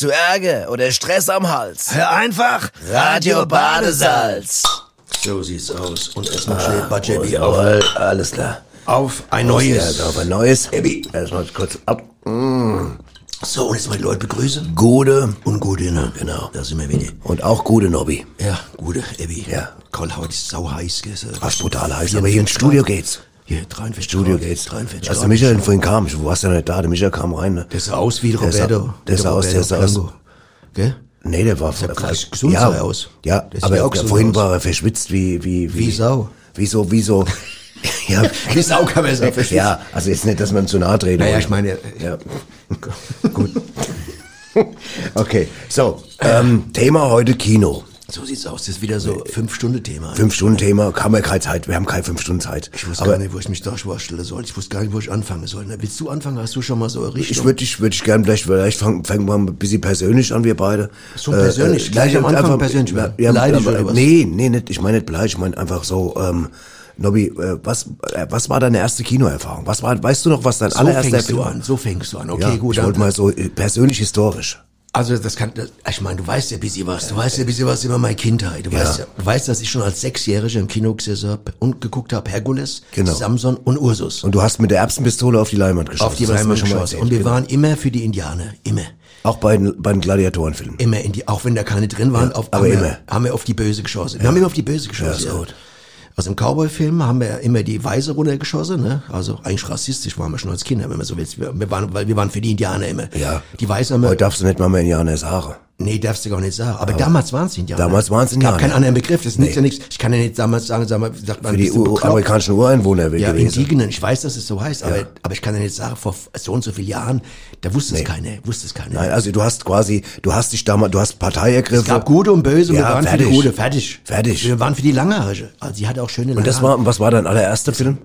Hast du Ärger oder Stress am Hals? Hör einfach Radio Badesalz. So sieht's aus. Und erstmal schnell Budget Ja, auf, alles klar. auf ein Ja, neues. auf ein neues. Ebi. Erstmal kurz ab. So, und jetzt mal die Leute begrüßen. Gute. Und gute, ne? Genau. Da sind wir wieder. Und auch gute Nobby. Ja, gute, Ebi. Ja. Karl, heute ist sau heiß, gell? Was brutal heiß. Aber hier ins Studio geht's. Hier, 43 Studio Grad. geht's. 43 Als der Michael vorhin kam, du warst ja nicht da, der Michael kam rein. Ne? Der sah aus wie Der sah- Roberto. der sah aus, der sah aus. Gell? Nee, der war sah gleich gesund ja, sah aus. Ja, Der sieht aber auch vorhin aus. war er verschwitzt wie wie Wie Sau. Wie so, wie so. ja, Wie Sau kann man sagen? Ja, also jetzt nicht, dass man zu nahe treten. Naja, ich meine, Ja. Gut. okay, so, ähm, Thema heute Kino. So sieht's aus. Das ist wieder so Fünf-Stunden-Thema. Fünf Stunden Thema, haben wir keine Zeit, wir haben keine fünf Stunden Zeit. Ich wusste Aber gar nicht, wo ich mich da vorstellen soll. Ich wusste gar nicht, wo ich anfangen soll. Na, Willst du anfangen? Hast du schon mal so eine Richtung? ich würde ich würde ich gerne vielleicht vielleicht fangen fangen wir mal ein bisschen persönlich an wir beide. So persönlich? Gleich am Anfang persönlich werden? Ja, Beleidigt oder was? Nee, nee, nicht, ich meine nicht beleidigt, ich meine einfach so ähm Nobby, äh, was äh, was war deine erste Kinoerfahrung? Was war weißt du noch, was dein so allererster fängst Film du an. So fängst du an. Okay, ja, gut. ich wollte mal so äh, persönlich historisch. Also das kann, das, ich meine, du weißt ja ein bisschen was. Du weißt ja ein bisschen was über meine Kindheit. Du weißt ja, du weißt, dass ich schon als Sechsjähriger im Kino gesessen hab und geguckt habe Herkules, Genau. Samson und Ursus. Und du hast mit der Erbsenpistole auf die Leinwand geschossen. auf die Leinwand geschossen. Und wir genau. waren immer für die Indianer. Immer. auch bei den, bei den Gladiatorenfilmen. Immer in die, auch wenn da keine drin waren, auf, aber haben, immer. Wir, haben wir auf die Böse geschossen. Wir haben immer auf die Böse geschossen. ist Ja, gut. Also im Cowboy-Film haben wir immer die Weiße runtergeschossen, ne? Also eigentlich rassistisch waren wir schon als Kinder, wenn man so will. Wir, waren, weil wir waren für die Indianer immer. Ja. Die Weiße haben wir, Heute darfst du nicht mal mehr Indianer sagen. Nee, darfst du gar nicht sagen. Aber, damals waren es Indianer. Damals waren's Es Indianer. keinen anderen Begriff. Das nützt ja nichts. Ich kann ja nicht damals sagen, sag mal, sagt man, Für die amerikanischen Ureinwohner ja, gewesen. Indigenen. Ich weiß, dass es so heißt, aber, aber ich kann ja nicht sagen, vor so und so vielen Jahren, da wusste es keiner, wusste es keiner. Nein, also du hast quasi, du hast dich damals, du hast Partei ergriffen. es gab Gute und Böse und Ja, wir waren fertig. für die Gute. Fertig. Fertig. Wir waren für die Langhaarige. Also sie hatte auch schöne Und das Langhaare. war, was war dein allererster Film?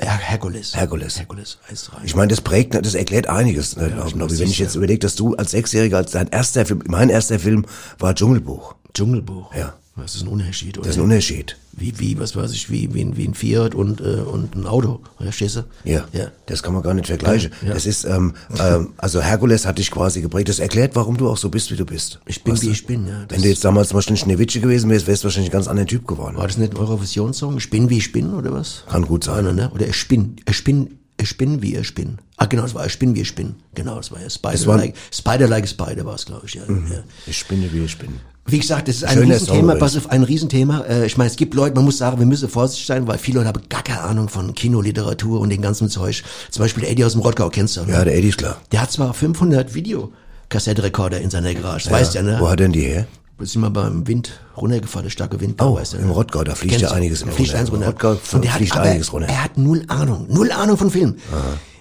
Her Herkules. Herkules. Herkules heißt rein. Ich meine, das prägt, das erklärt einiges. Ne, glaub ich, das Wenn ich jetzt ja- überlege, dass du als Sechsjähriger, als dein erster Film, mein erster Film war Dschungelbuch. Dschungelbuch. Ja. Das ist ein Unterschied, oder? Das ist ein Unterschied. wie, wie, was weiß ich, wie, wie, ein- wie ein Fiat und, äh, und ein Auto. Verstehst du? Ja, Ja. das kann man gar nicht vergleichen. Ja. Das ist, ähm, ähm, also Herkules hat dich quasi geprägt. Das erklärt, warum du auch so bist, wie du bist. Ich bin, Weißt wie du? ich bin, ja. Das Wenn du jetzt damals zum Beispiel ein Schneewittchen gewesen wärst, wärst du wahrscheinlich ein ganz anderer Typ geworden. War das nicht ein Eurovisionssong? Ich bin, wie ich bin, oder was? Kann gut sein. Einer, ne? Oder ich bin, ich bin, ich bin, wie ich bin. Ah, genau, das war ich bin, wie ich bin. Genau, das war ja Spider, war- like, Spider like Spider war es, glaube ich, ja. ja. Ich bin, wie ich bin. Wie gesagt, das ist ein Schöner Riesenthema, pass auf, ein Riesenthema. Äh, Ich meine, es gibt Leute, man muss sagen, wir müssen vorsichtig sein, weil viele Leute haben gar keine Ahnung von Kinoliteratur und dem ganzen Zeug. Zum Beispiel Eddie aus dem Rottgau, kennst du, ne? Ja, der Eddie ist klar. Der hat zwar 500 Videokassettenrekorder in seiner Garage, das weißt du ja, ne? Wo hat denn die her? Da sind wir beim Wind runtergefahren, der starke Wind, Oh, weißt du. im Rottgau, da fliegt ja einiges im fliegt runter. eins Im runter. Rottgau Und der fliegt hat, einiges runter. Er hat null Ahnung, null Ahnung von Film.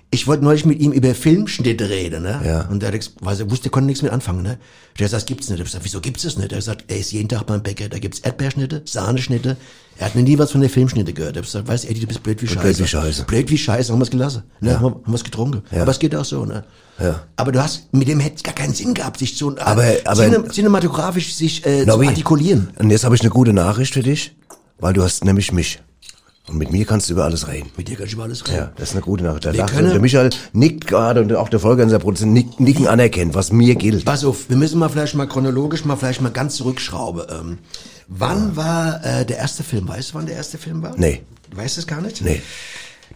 Ich wollte neulich mit ihm über Filmschnitte reden, ne? Ja. Und er hat gesagt, weil er wusste, er konnte nichts mit anfangen, ne? Der gesagt, das gibt's nicht. Ich hab gesagt, wieso gibt's das nicht? Er hat gesagt, er ist jeden Tag beim Bäcker, da gibt's Erdbeerschnitte, Sahneschnitte. Er hat noch nie was von der Filmschnitte gehört. Er hat gesagt, weißt du, Eddie, du bist blöd wie Scheiße. blöd wie Scheiße. Blöd wie Scheiße, haben wir's gelassen. Ne? Haben, wir, haben wir's getrunken. Aber es geht auch so, ne? Ja. Aber du hast, mit dem hätte es gar keinen Sinn gehabt, sich zu, Aber- aber- cinem- cinematografisch sich äh, zu artikulieren. Und jetzt habe ich eine gute Nachricht für dich, weil du hast nämlich mich. Und mit mir kannst du über alles reden. Mit dir kann ich über alles reden. Ja, das ist eine gute Nachricht. Der, Wir können- der Michael nickt gerade und auch der Folger, unser Produzent, nick, nicken anerkennt, was mir gilt. Pass auf, wir müssen mal vielleicht mal chronologisch mal vielleicht mal ganz zurückschrauben. Ähm, wann war äh, der erste Film? Weißt du, wann der erste Film war? Nee. Du weißt es gar nicht? Nee.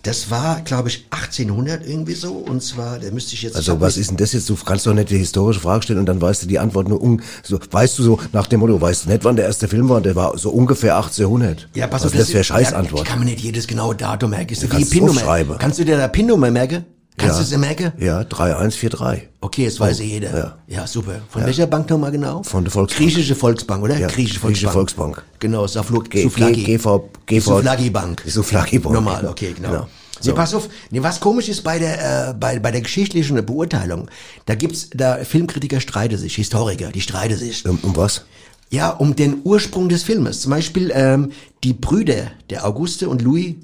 Das war, glaube ich, 1800 irgendwie so. Und zwar, der müsste ich jetzt... Also was ist denn das jetzt? Du kannst doch nicht die historische Frage stellen und dann weißt du die Antwort nur un so, weißt du so nach dem Motto, weißt du nicht, wann der erste Film war? Der war so ungefähr 1800. Ja, pass was auf, ist das eine Ja, Scheißantwort? ich kann mir nicht jedes genaue Datum merken. Ist Du wie kannst es PIN-Nummer. Kannst du dir da PIN-Nummer merken? Kannst du es merken? Ja, 3143. Okay, das weiß ja jeder. Ja. Ja, super. Von welcher Bank nochmal genau? Von der Volksbank. Griechische Volksbank, oder? Ja, Griechische Griechische Volksbank. Volksbank. Genau, Saflug, G- Souflagi. G- GV GV Souflagi Bank. Souflagi Bank. Normal, okay, genau. Genau. Nee, pass auf, nee, was komisch ist bei der, äh, bei, bei der geschichtlichen Beurteilung, da gibt's, da Filmkritiker streiten sich, Historiker, die streiten sich. Um, um was? Ja, um den Ursprung des Filmes. Zum Beispiel ähm, die Brüder, der Auguste und Louis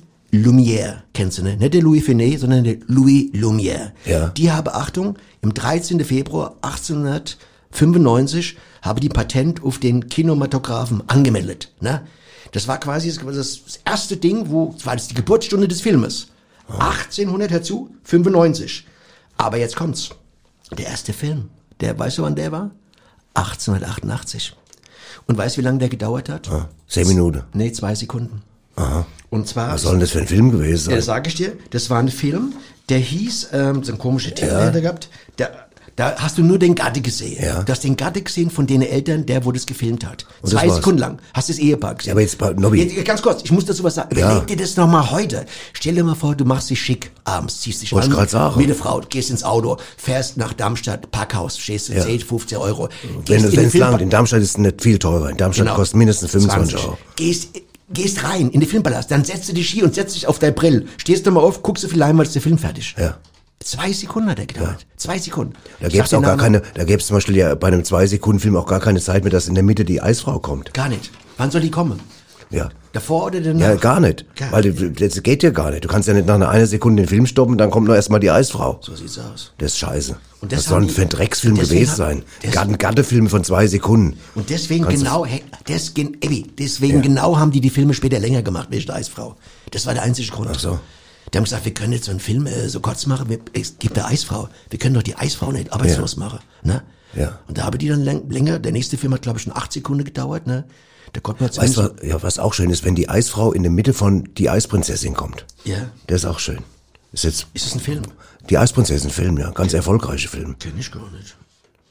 Lumière, kennst du, ne? Nicht der Louis Finet, sondern der Louis Lumière. Ja. Die haben, Achtung, im 13. Februar 1895 habe die Patent auf den Kinematographen angemeldet. Ne? Das war quasi das, erste Ding, wo, das war das die Geburtsstunde des Filmes. 1800 herzu, 95. Aber jetzt kommt's. Der erste Film, Der, weißt du, wann der war? 1888. Und weißt du, wie lange der gedauert hat? Ah, zehn Minuten. Nee, zwei Sekunden. Und zwar. Was soll denn das für ein Film gewesen Ja, sein? das sage ich dir. Das war ein Film, der hieß, ähm, so ein komischer Titel hat er gehabt. Der, da hast du nur den Gatte gesehen. Ja. Du hast den Gatte gesehen von den Eltern, der wo das gefilmt hat. Und Zwei. Sekunden lang. Hast du das Ehepaar gesehen. Ja, aber jetzt, Nobby. Jetzt, ganz kurz, ich muss dazu was sagen. Ja. Überleg dir das nochmal heute. Stell dir mal vor, du machst dich schick abends, ziehst dich Wollte an, sagen. wie eine Frau, gehst ins Auto, fährst nach Darmstadt, Parkhaus, stehst du Ja. 10, 15 Euro. Wenn du in den wenn's lang, Filmpa- in Darmstadt ist es nicht viel teurer. In Darmstadt Genau. kostet mindestens 25 20. Euro. Gehst, gehst rein in den Filmpalast, dann setzt du dich hier und setzt dich auf dein Brill. Stehst du mal auf, guckst du viel Leinwand, ist der Film fertig. Ja. Zwei Sekunden hat er gedauert. Zwei Sekunden. Da gäbe es auch gar keine, da gäbe es zum Beispiel ja bei einem Zwei-Sekunden-Film auch gar keine Zeit mehr, dass in der Mitte die Eisfrau kommt. Gar nicht. Wann soll die kommen? Ja. Davor oder danach? Ja, gar nicht. Gar Weil das geht ja gar nicht. Du kannst ja nicht nach einer eine Sekunde den Film stoppen, dann kommt noch erstmal die Eisfrau. So sieht's aus. Das ist scheiße. Und das soll die- ein Drecksfilm gewesen sein? des- Gatten, Gattefilme von zwei Sekunden. Und deswegen Kannst genau, hey, deswegen, Ebi, deswegen genau haben die die Filme später länger gemacht, welche Eisfrau. Das war der einzige Grund. Ach so. Die haben gesagt, wir können jetzt so einen Film äh, so kurz machen, wir, es gibt eine Eisfrau. Wir können doch die Eisfrau nicht arbeitslos machen. Ne? Ja. Und da haben die dann läng- länger, der nächste Film hat glaube ich schon acht Sekunden gedauert. Ne? Da konnte man Weißt du, was, ja, was auch schön ist, wenn die Eisfrau in der Mitte von die Eisprinzessin kommt. Ja. Der ist auch schön. Ist jetzt Ist das ein Film? die Eisprinzessin-Film, ja. Ganz erfolgreicher Film. Kenn ich gar nicht.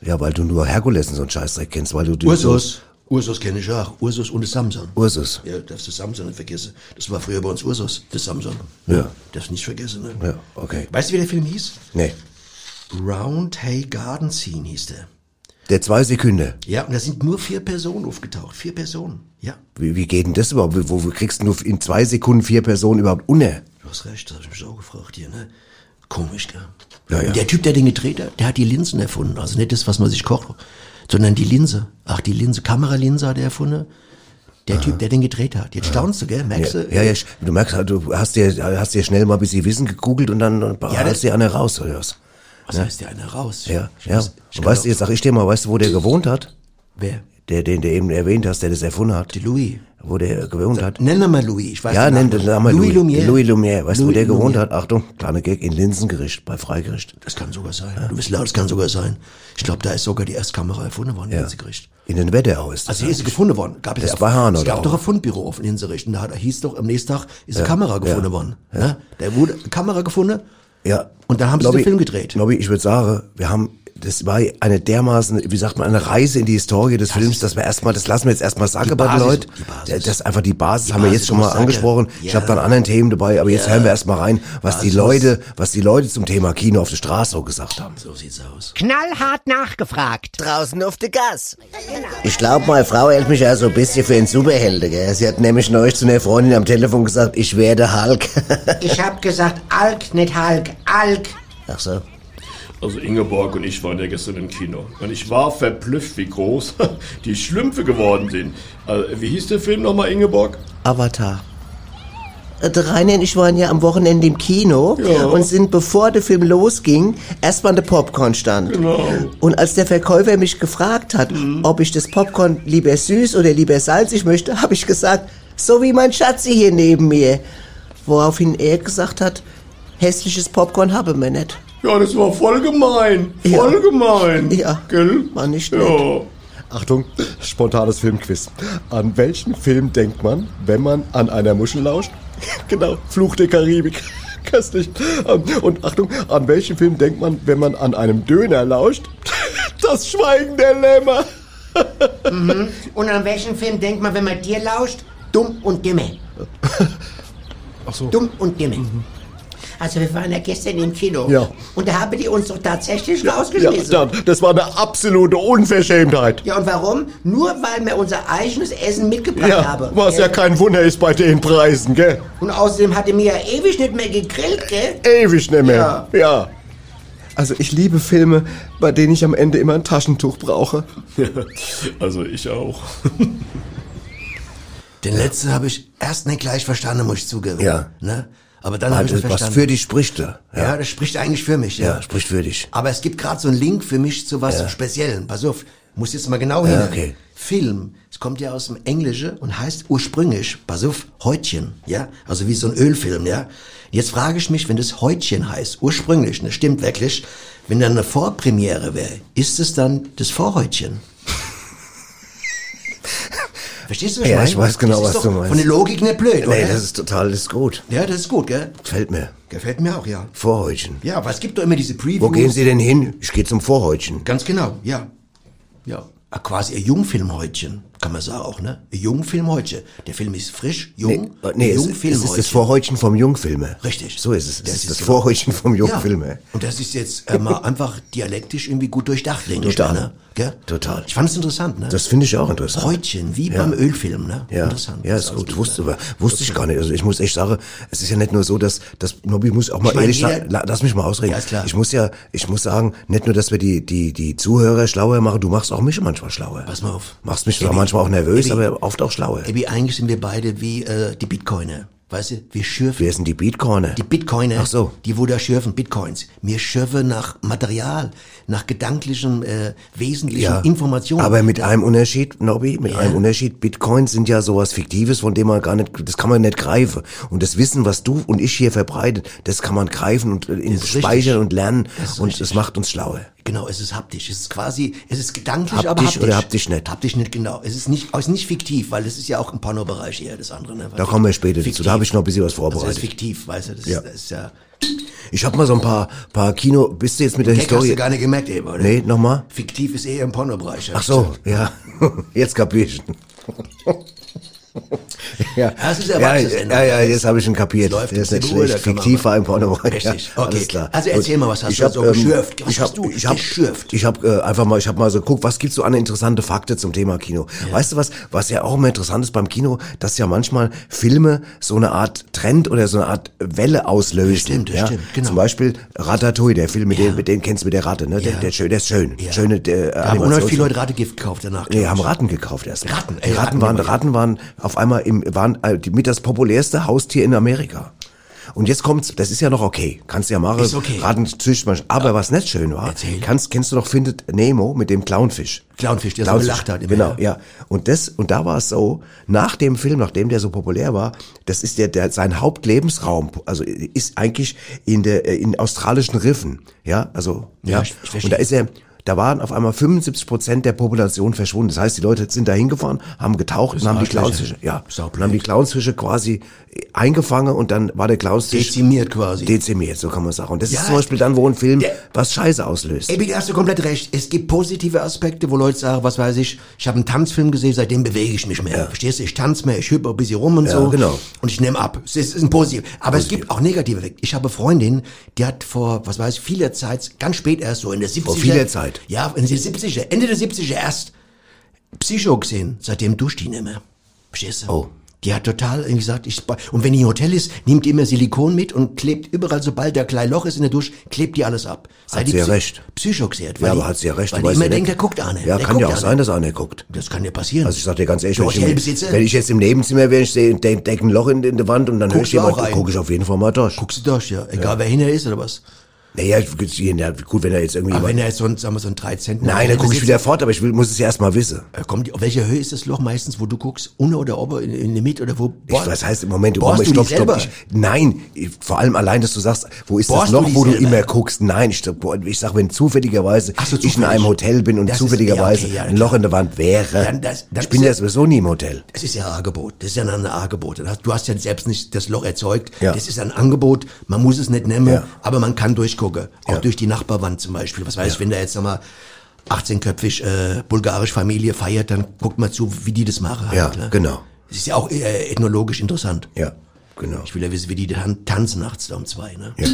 Ja, weil du nur Herkules und so einen Scheißdreck kennst, weil du die Ursus. Ursus kenne ich auch. Ursus und das Samson. Ursus. Ja, darfst du Samson nicht vergessen. Das war früher bei uns Ursus, das Samson. Ja. Darfst nicht vergessen, ne? Ja, okay. Weißt du, wie der Film hieß? Nee. Round Hay Garden Scene hieß der. Der zwei Sekunden. Ja, und da sind nur vier Personen aufgetaucht. Vier Personen. Ja. Wie, wie geht denn das überhaupt? Wo, wo kriegst du nur in zwei Sekunden vier Personen überhaupt unter? Du hast recht, das habe ich mich auch gefragt hier, ne? Komisch, gell? Ja, ja. Und Der Typ, der den gedreht hat, der hat die Linsen erfunden. Also nicht das, was man sich kocht, sondern die Linse. Ach, die Linse, Kameralinse hat er erfunden. Der Typ, der den gedreht hat. Jetzt staunst du, gell? Merkst Ja, du? ja, ja, du merkst, halt, du hast dir, hast dir schnell mal ein bisschen Wissen gegoogelt und dann Ja, hast dir eine raus, oder was? Was heißt der einer raus? Ja, Ich ja. weiß- ich weißt du, jetzt sag ich dir mal, weißt du, wo der gewohnt hat? Wer? Der, den du eben erwähnt hast, der das erfunden hat. Die Louis. Wo der gewohnt hat. Nenn mal Louis. Ich weiß Ja, nenn den Namen Louis Louis. Lumière. Louis Lumière. Weißt du, wo Louis der gewohnt Lumière. hat? Achtung, kleine Gag, in Linsengericht, bei Freigericht. Das kann sogar sein. Du bist laut, das kann sogar sein. Ich glaube, da ist sogar die Erstkamera erfunden worden, Ja. in Insericht. In den Wetterau ist das. Also hier ist sie gefunden worden. Gab Das war Hahn, Es oder gab auch? doch ein Fundbüro auf in Insericht. Und da hat- hieß doch, am nächsten Tag ist eine Kamera gefunden worden. Ja. Da wurde eine Kamera gefunden. Ja. Und dann haben sie den Film gedreht. Nobby, ich würde sagen, wir haben, das war eine dermaßen, wie sagt man, eine Reise in die Historie des Films, dass wir erstmal, das lassen wir jetzt erstmal sagen Die bei den Basis, Leuten. die Das ist einfach die Basis, Die haben wir Basis jetzt schon mal sagen. angesprochen. Ich Ja. habe dann anderen Themen dabei, aber jetzt Ja. hören wir erstmal rein, was die Basis. Leute, was die Leute zum Thema Kino auf der Straße so gesagt haben. So sieht's aus. Knallhart nachgefragt. Draußen auf der Gas. Ich glaube, meine Frau hält mich ja so ein bisschen für einen Superhelde, gell? Sie hat nämlich neulich zu einer Freundin am Telefon gesagt, ich werde Hulk. Ich hab gesagt Alk, nicht Hulk. Alk. Ach so. Also Ingeborg und ich waren ja gestern im Kino. Und ich war verblüfft, wie groß die Schlümpfe geworden sind. Also, wie hieß der Film nochmal, Ingeborg? Avatar. Äh, Der Rainer und ich waren ja am Wochenende im Kino Ja. und sind, bevor der Film losging, erstmal an der Popcorn stand. Genau. Und als der Verkäufer mich gefragt hat, ob ich das Popcorn lieber süß oder lieber salzig möchte, habe ich gesagt, so wie mein Schatzi hier neben mir. Woraufhin er gesagt hat, hässliches Popcorn habe wir nicht. Ja, das war voll gemein. Ja. Voll gemein. Ja. Gell? War nicht nett. Ja. Achtung, spontanes Filmquiz. An welchen Film denkt man, wenn man an einer Muschel lauscht? genau, Fluch der Karibik. Köstlich. Ähm, Und Achtung, an welchen Film denkt man, wenn man an einem Döner lauscht? Das Schweigen der Lämmer. Und an welchen Film denkt man, wenn man dir lauscht? Dumm und Dimme. Ach so. Dumm und Dimme. Also wir waren ja gestern im Kino. Ja. Und da haben die uns doch tatsächlich Ja, rausgeschmissen. dann, das war eine absolute Unverschämtheit. Ja, und warum? Nur weil wir unser eigenes Essen mitgebracht Ja, haben. was ja kein Wunder ist bei den Preisen, gell? Und außerdem hatte mir ja ewig nicht mehr gegrillt, gell? Ewig nicht mehr. Ja. ja. Also ich liebe Filme, bei denen ich am Ende immer ein Taschentuch brauche. Also ich auch. Den letzten habe ich erst nicht gleich verstanden, muss ich zugeben. Ja. Ne? Aber dann habe ich was verstanden. für dich spricht da. ja. das spricht eigentlich für mich. Ja, Ja, spricht für dich. Aber es gibt gerade so einen Link für mich zu was Speziellem. Pass auf, Muss jetzt mal genau hin. Ja, okay. Film, es kommt ja aus dem Englischen und heißt ursprünglich, pass auf, Häutchen, ja, also wie so ein Ölfilm, ja. Jetzt frage ich mich, wenn das Häutchen heißt, ursprünglich, das stimmt wirklich, wenn dann eine Vorpremiere wäre, ist es dann das Vorhäutchen? Verstehst du, was Ja, meine? ich weiß genau, was du meinst. Von der Logik nicht blöd, oder? Nee, das ist total, das ist gut. ja, das ist gut, gell? Gefällt mir. Gefällt mir auch, ja. Vorhäutchen. Ja, aber es gibt doch immer diese Previews. Wo gehen Sie denn hin? Ich gehe zum Vorhäutchen. Ganz genau, ja. Ja. Ah, Quasi ein Jungfilmhäutchen, kann man sagen auch, ne? Ein Jungfilmhäutchen. Der Film ist frisch, Nee, jung, äh, nee es, es Jungfilmhäutchen. ist das Vorhäutchen vom Jungfilme. Richtig. So ist es. Das Es ist das genau. Vorhäutchen vom Ja. Jungfilme. Und das ist jetzt äh, mal einfach dialektisch irgendwie gut durchdacht, denke ich. Total. da, Ne? Gell? Total. Ich fand es interessant, ne? Das finde ich auch interessant. Häutchen, wie beim Ölfilm, ne? Ja, Interessant. ja, ist gut. Wusste, aber, wusste ich gar nicht. Also ich muss echt sagen, es ist ja nicht nur so, dass, dass Nobby muss auch mal Ich ehrlich jeder- sagen, la- lass mich mal ausreden. Ja, klar. Ich muss ja, ich muss sagen, nicht nur, dass wir die, die, die Zuhörer schlauer machen, du machst auch mich manchmal schlauer. Pass mal auf. Machst mich Ebi, manchmal auch nervös, Ebi, aber oft auch schlauer. Ebi, eigentlich sind wir beide wie äh, die Bitcoiner. Weißt du, wir schürfen. Wer sind die Beatcorner? Die Bitcoiner, Ach so. die wo da schürfen, Bitcoins. Wir schürfen nach Material, nach gedanklichen, äh, wesentlichen Informationen. Aber mit einem Unterschied, Nobby, mit Ja. einem Unterschied. Bitcoins sind ja sowas Fiktives, von dem man gar nicht, das kann man nicht greifen. Und das Wissen, was du und ich hier verbreitet, das kann man greifen und äh, in Das speichern richtig. und lernen. Das Und es macht uns schlauer. Genau, es ist haptisch. Es ist quasi, es ist gedanklich, aber Haptisch haptisch. oder haptisch nicht? Haptisch nicht, genau. Es ist nicht, es ist nicht fiktiv, weil es ist ja auch ein Pornobereich eher, das andere. Ne? Da kommen wir später dazu. Da habe ich noch ein bisschen was Also das vorbereitet. ist fiktiv, weißt du, das, Ja. ist, das ist ja... Ich habe mal so ein paar, paar Kino, bist du jetzt mit der Gag hast Historie? du gar nicht gemerkt eben, oder? Nee, nochmal? Fiktiv ist eher im Pornobereich. Ach so, ja. Jetzt kapier ich. ja. Das ist ja, Erwachsenensendung. ja, ja, jetzt habe ich ihn kapiert. Das läuft Der ist nicht da schlecht. Fiktiv war im Pornobereich. Richtig, Ja, okay. Klar. Also erzähl Gut. mal, was hast ich du hab, so ähm, geschürft? Was ich hast hab, du ich hab, geschürft? Ich habe äh, einfach mal, ich habe mal so geguckt, was gibt's so an interessante Fakten zum Thema Kino. Weißt du was, was ja auch immer interessant ist beim Kino, dass ja manchmal Filme so eine Art Trend oder so eine Art Welle auslösen. Stimmt, ja? stimmt, genau. Zum Beispiel Ratatouille, der Film, mit Ja. dem, mit dem kennst du mit der Ratte, ne? Der, Ja. der, schön- der ist schön. Ja. Schöne, der, Da haben unheimlich viele Leute Rategift gekauft danach. Nee, haben. Ratten gekauft erst. Ratten, ey, Ratten waren, ja. Ratten waren auf einmal im, waren äh, mit das populärste Haustier in Amerika. Und jetzt kommt's, das ist ja noch okay. Kannst ja machen. Ist okay. Man. Aber was nicht schön war, Erzähl. kannst, kennst du doch Findet Nemo mit dem Clownfisch. Clownfisch, der so Clownfisch, gelacht hat immer, Genau, ja. ja. Und das, und da war es so, nach dem Film, nachdem der so populär war, das ist der, der, sein Hauptlebensraum, also ist eigentlich in der, äh, in australischen Riffen. Ja, also, Ja, ja. und da ist er, da waren auf einmal 75 Prozent der Population verschwunden. Das heißt, die Leute sind da hingefahren, haben getaucht und haben die. Clownsfische, ja, und haben die Clownsfische quasi eingefangen und dann war der Clownsfisch Dezimiert quasi. dezimiert, so kann man sagen. Und das Ja, ist zum Beispiel dann, wo ein Film der- was Scheiße auslöst. Ey, hast du komplett recht. Es gibt positive Aspekte, wo Leute sagen, was weiß ich, ich habe einen Tanzfilm gesehen, seitdem bewege ich mich mehr. Verstehst du? Ich tanze mehr, ich hüpfe ein bisschen rum und so. genau. Und ich nehme ab. Es ist, ist ein positiv. Aber es gibt auch negative. Ich habe eine Freundin, die hat vor, was weiß ich, vieler Zeit, ganz spät erst so in der 70er. vieler Zeit? Ja, in der 70er, Ende der 70er erst Psycho gesehen. Seitdem duscht die nicht mehr. Verstehst du? Oh. Die hat total irgendwie gesagt, ich, und wenn die im Hotel ist, nimmt die immer Silikon mit und klebt überall, sobald der kleine Loch ist in der Dusche, klebt die alles ab. Seit Hat sie ja recht. Psycho gesehen. ja, aber hat sie ja recht. Weil die weißt immer ja denkt, der guckt an. Ja, der kann ja auch sein, dass einer guckt. Das kann ja passieren. Also ich sag dir ganz ehrlich, wenn ich, wenn ich jetzt im Nebenzimmer wäre, ich sehe, denk, denk ein Loch in, in der Wand und dann höre ich jemand, gucke ich auf jeden Fall mal durch. guckst du durch, ja. Egal wer hinter ist oder was. Naja, ja, gut, wenn er jetzt irgendwie... Aber wenn er jetzt so ein, sagen wir, so ein 3 Zentner. Nein, dann gucke ich wieder fort, aber ich will, muss es ja erst mal wissen. Äh, Kommt, auf welcher Höhe ist das Loch meistens, wo du guckst? Unten oder oben, in, in der Mitte oder wo? Ich, was heißt im Moment, bohrst Moment, du stopp, stopp. Ich, nein, ich, vor allem allein, dass du sagst, wo ist Bohrst das du Loch, wo du selber? immer guckst? Nein, ich, ich sag, wenn zufälligerweise so, ich in einem Hotel bin und Das ist- zufälligerweise ja, okay, ja, ein Loch in der Wand wäre, Dann das- dann ich bin ist ja sowieso nie im Hotel. Das ist ja ein Angebot. Das ist ja ein Angebot. Du hast- Du ja selbst nicht das Loch erzeugt. Ja. Das ist ein Angebot. Man muss es nicht nehmen, aber man kann durchgucken. Auch Ja. durch die Nachbarwand zum Beispiel. Was weiß ich, wenn da jetzt nochmal 18-köpfig äh, bulgarische Familie feiert, dann guckt man zu, wie die das machen. Ja, ne? genau. Das ist ja auch äh, ethnologisch interessant. Ja, genau. Ich will ja wissen, wie die tan tanzen nachts da um zwei. Ne? Ja,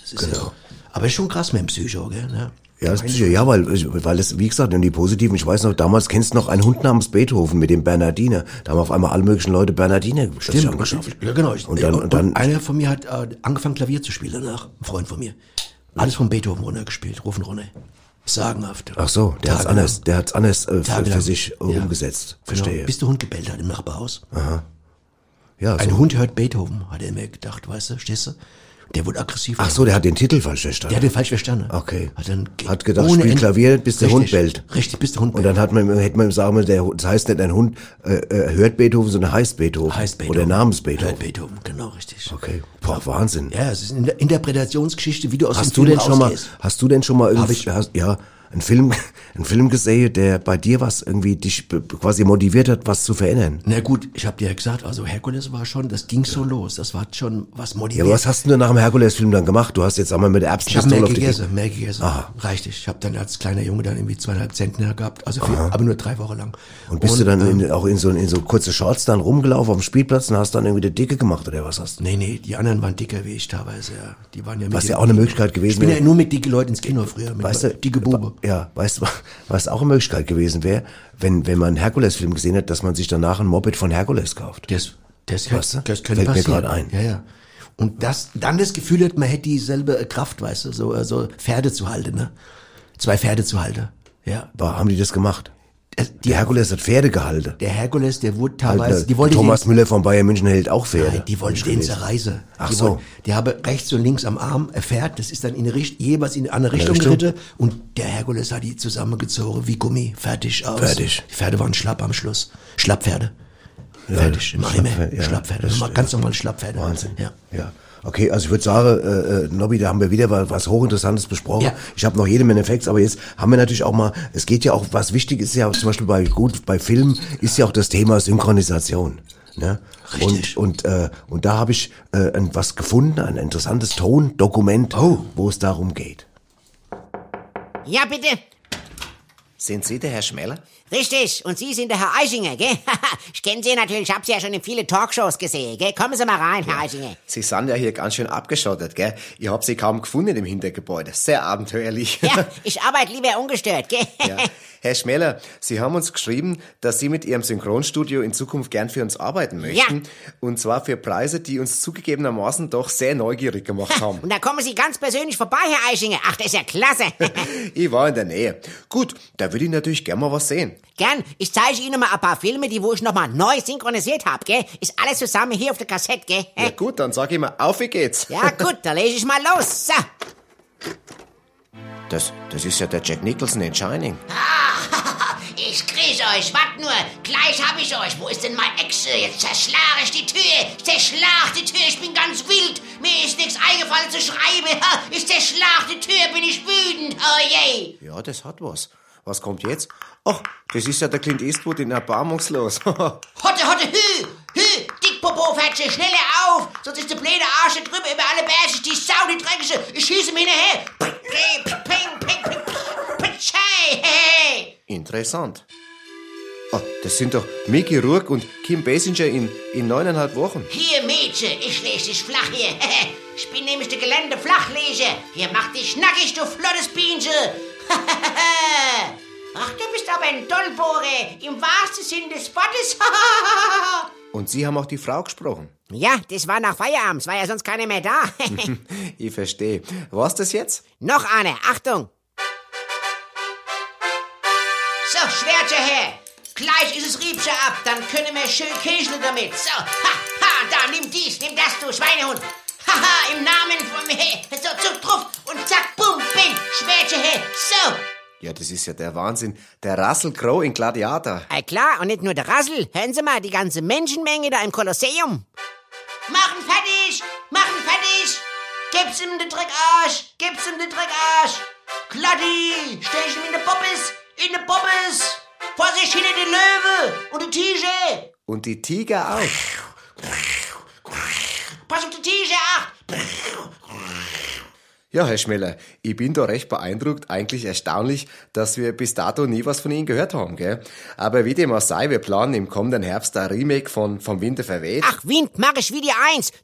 das ist ja, aber ist schon krass mit dem Psycho, gell? Ne? Ja, das ist sicher, ja, weil, weil es, wie gesagt, und die positiven, ich weiß noch, damals kennst du noch einen Hund namens Beethoven mit dem Bernardiner. Da haben auf einmal alle möglichen Leute Bernardiner Stimmt, angeschafft. ja genau. Ich- Und dann, und dann, einer von mir hat äh, angefangen Klavier zu spielen danach, ein Freund von mir. Alles von Beethoven runtergespielt, Rufen runter. Sagenhaft. ach so, der hat's Tagelang. anders, der hat's anders äh, für, für sich Ja. umgesetzt. Genau. Verstehe. Bis der Hund gebellt hat im Nachbarhaus. Ja, Ein so. Hund hört Beethoven, hat er mir gedacht, weißt du, stehst du? Der wurde aggressiv. Ach so, der hat den Titel falsch verstanden. Der hat den falsch verstanden. Okay. Hat, dann Hat gedacht, spiel Klavier, bis der Hund Richtig, bellt. Richtig, bis der Hund Und dann hat man, hätte man ihm sagen müssen, der, das heißt nicht ein Hund äh, äh, hört Beethoven, sondern heißt Beethoven. heißt Beethoven. Oder namens Beethoven. Hört Beethoven, genau, richtig. Okay, boah, Wahnsinn. Ja, es ist eine Interpretationsgeschichte, wie du aus Hast dem du Film denn schon mal, hast du denn schon mal irgendwie, hast, ja, einen Film, einen Film gesehen, der bei dir was irgendwie dich quasi motiviert hat, was zu verändern? Na gut, ich habe dir ja gesagt, also Herkules war schon, das ging so los, das war schon was Ja, motiviert. aber was hast du denn nach dem Herkules-Film dann gemacht? Du hast jetzt einmal mit der ich habe Erbsenpistole mehr auf die gegessen, mehr gegessen. Aha. Reicht Ich habe dann als kleiner Junge dann irgendwie zweieinhalb Zentner gehabt, also viel, aber nur drei Wochen lang. Und bist du dann ähm, in, auch in so, in so kurze Shorts dann rumgelaufen auf dem Spielplatz und hast dann irgendwie die Dicke gemacht oder was hast du? Nee, nee, die anderen waren dicker wie ich teilweise, ja. Die waren ja mit Was ja auch eine Möglichkeit gewesen Ich bin ja wäre. nur mit dicke Leuten ins Kino früher, mit Weißt du, dicke Bube. Ja, weißt du, was auch eine Möglichkeit gewesen wäre, wenn, wenn man einen Herkules-Film gesehen hat, dass man sich danach ein Moped von Herkules kauft. Das, das, Weißt du? das könnte Fällt mir passieren. gerade ein. Ja, ja. Und das, dann das Gefühl hat, man hätte dieselbe Kraft, weißt du, so, so Pferde zu halten, ne? Zwei Pferde zu halten. Ja. War, haben die das gemacht? Die Herkules hat Pferde gehalten. Der Herkules, der wurde Halt, teilweise, ne, die wollte Thomas den, Müller von Bayern München hält auch Pferde. Nein, die wollten den gelesen. zerreißen. Ach die so. Wollten, die haben rechts und links am Arm ein Pferd, das ist dann in Richt, jeweils in eine andere Richtung, Richtung? geritten und der Herkules hat die zusammengezogen wie Gummi, fertig aus. Fertig. Die Pferde waren schlapp am Schluss. Schlapppferde. fertig, im Eimer. Schlapppferde, ja. Schlapppferde. Das Ganz normal Schlapppferde. Wahnsinn. Ja. ja. Okay, also ich würde sagen, äh, äh, Nobby, da haben wir wieder was, was hochinteressantes besprochen. Ja. Ich habe noch jede Menge Facts, aber jetzt haben wir natürlich auch mal, es geht ja auch, was wichtig ist ja zum Beispiel bei gut bei Filmen ist ja auch das Thema Synchronisation. Ne? Richtig. Und und äh, und da habe ich äh, ein, was gefunden, ein interessantes Tondokument, Oh. wo es darum geht. Ja, bitte. Sind Sie der Herr Schmeller? Richtig. Und Sie sind der Herr Eischinger, gell? ich kenne Sie natürlich, ich habe Sie ja schon in viele Talkshows gesehen, gell? Kommen Sie mal rein, Herr Eischinger. Sie sind ja hier ganz schön abgeschottet, gell? Ich hab Sie kaum gefunden im Hintergebäude. Sehr abenteuerlich. Ja, ich arbeite lieber ungestört, gell? Ja. Herr Schmeller, Sie haben uns geschrieben, dass Sie mit Ihrem Synchronstudio in Zukunft gern für uns arbeiten möchten. Und zwar für Preise, die uns zugegebenermaßen doch sehr neugierig gemacht haben. Und da kommen Sie ganz persönlich vorbei, Herr Eischinger. Ach, das ist ja klasse. ich war in der Nähe. Gut, da würde ich natürlich gern mal was sehen. Gern, ich zeige Ihnen mal ein paar Filme, die wo ich nochmal neu synchronisiert hab, gell? Ist alles zusammen hier auf der Kassette, gell? Ja gut, dann sag ich mal, auf wie geht's. Ja, gut, da lese ich mal los. So. Das, das ist ja der Jack Nicholson in Shining. Ich krieg euch, wart nur, gleich hab ich euch. Wo ist denn mein Echse? Jetzt zerschlage ich die Tür, ich zerschlag die Tür, ich bin ganz wild. Mir ist nichts eingefallen zu schreiben. Ich zerschlag die Tür, bin ich wütend. Oh je. Ja, das hat was. Was kommt jetzt? Ach, das ist ja der Clint Eastwood in Erbarmungslos. Hotte, hotte, hü, hü, Dickpopo, Fetsche, schneller auf, sonst ist der blöde Arsch drüber über alle Berge, die Sau, die Dreckige, ich schieße mir hinterher. Ping, ping, ping, ping, Pitschei, hey. Interessant. Ah, das sind doch Mickey Rourke und Kim Basinger in, in neuneinhalb Wochen. Hier, Mädchen, ich leg dich flach hier. Ich bin nämlich der Geländeflachleger. Hier, mach dich nackig, du flottes Bienchen. Ach, du bist aber ein Dollbohrer, im wahrsten Sinn des Wortes. Und Sie haben auch die Frau gesprochen. Ja, das war nach Feierabend, es war ja sonst keiner mehr da. Ich verstehe. Was das jetzt? Noch eine, Achtung. So, Schwertchen her. Gleich ist es Riebsche ab, dann können wir schön käseln damit. So, ha, ha, da, nimm dies, nimm das, du Schweinehund. Haha, im Namen von mir. So, so, drauf und zack, bum, bing, Schwertchen her. So. Ja, das ist ja der Wahnsinn. Der Russell Crowe in Gladiator. Äh, klar, und nicht nur der Rassel. Hören Sie mal, die ganze Menschenmenge da im Kolosseum. Machen fertig, machen fertig. Gib's ihm den Dreckarsch, gib's ihm den Dreckarsch. Gladi, stell ich ihm in de Bobbes, in de Bobbes. Vorsicht hinter die Löwe und die Tiger. Und die Tiger auch. Pass auf die Tiger acht. Ja, Herr Schmeller, ich bin da recht beeindruckt. Eigentlich erstaunlich, dass wir bis dato nie was von Ihnen gehört haben, gell? Aber wie dem auch sei, wir planen im kommenden Herbst ein Remake von Vom Winde verweht. Ach, Wind, mach ich wie die Eins.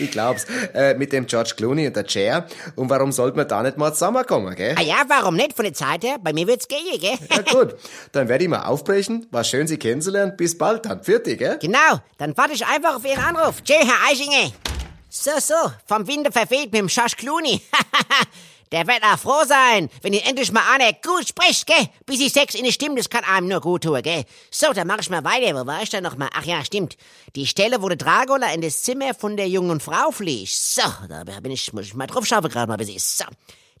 Ich glaub's. Äh, mit dem George Clooney und der Cher. Und warum sollten wir da nicht mal zusammenkommen, gell? Ah ja, warum nicht von der Zeit her? Bei mir wird's gehen, gell? Ja gut, dann werde ich mal aufbrechen. War schön, Sie kennenzulernen. Bis bald dann. Vierte, gell? Genau, dann warte ich einfach auf Ihren Anruf. Tschö, Herr Eichinger. So, so, vom Winde verweht mit dem Schorsch Clooney. Der wird auch froh sein, wenn ihn endlich mal einer gut spricht, gell? Bis die Sex in die Stimme, das kann einem nur gut tun, gell? So, dann mach ich mal weiter. Wo war ich da noch mal? Ach ja, stimmt. Die Stelle, wo der Dracula in das Zimmer von der jungen Frau fliegt. So, da bin ich, muss ich mal drauf schauen, gerade mal, bis ich, so.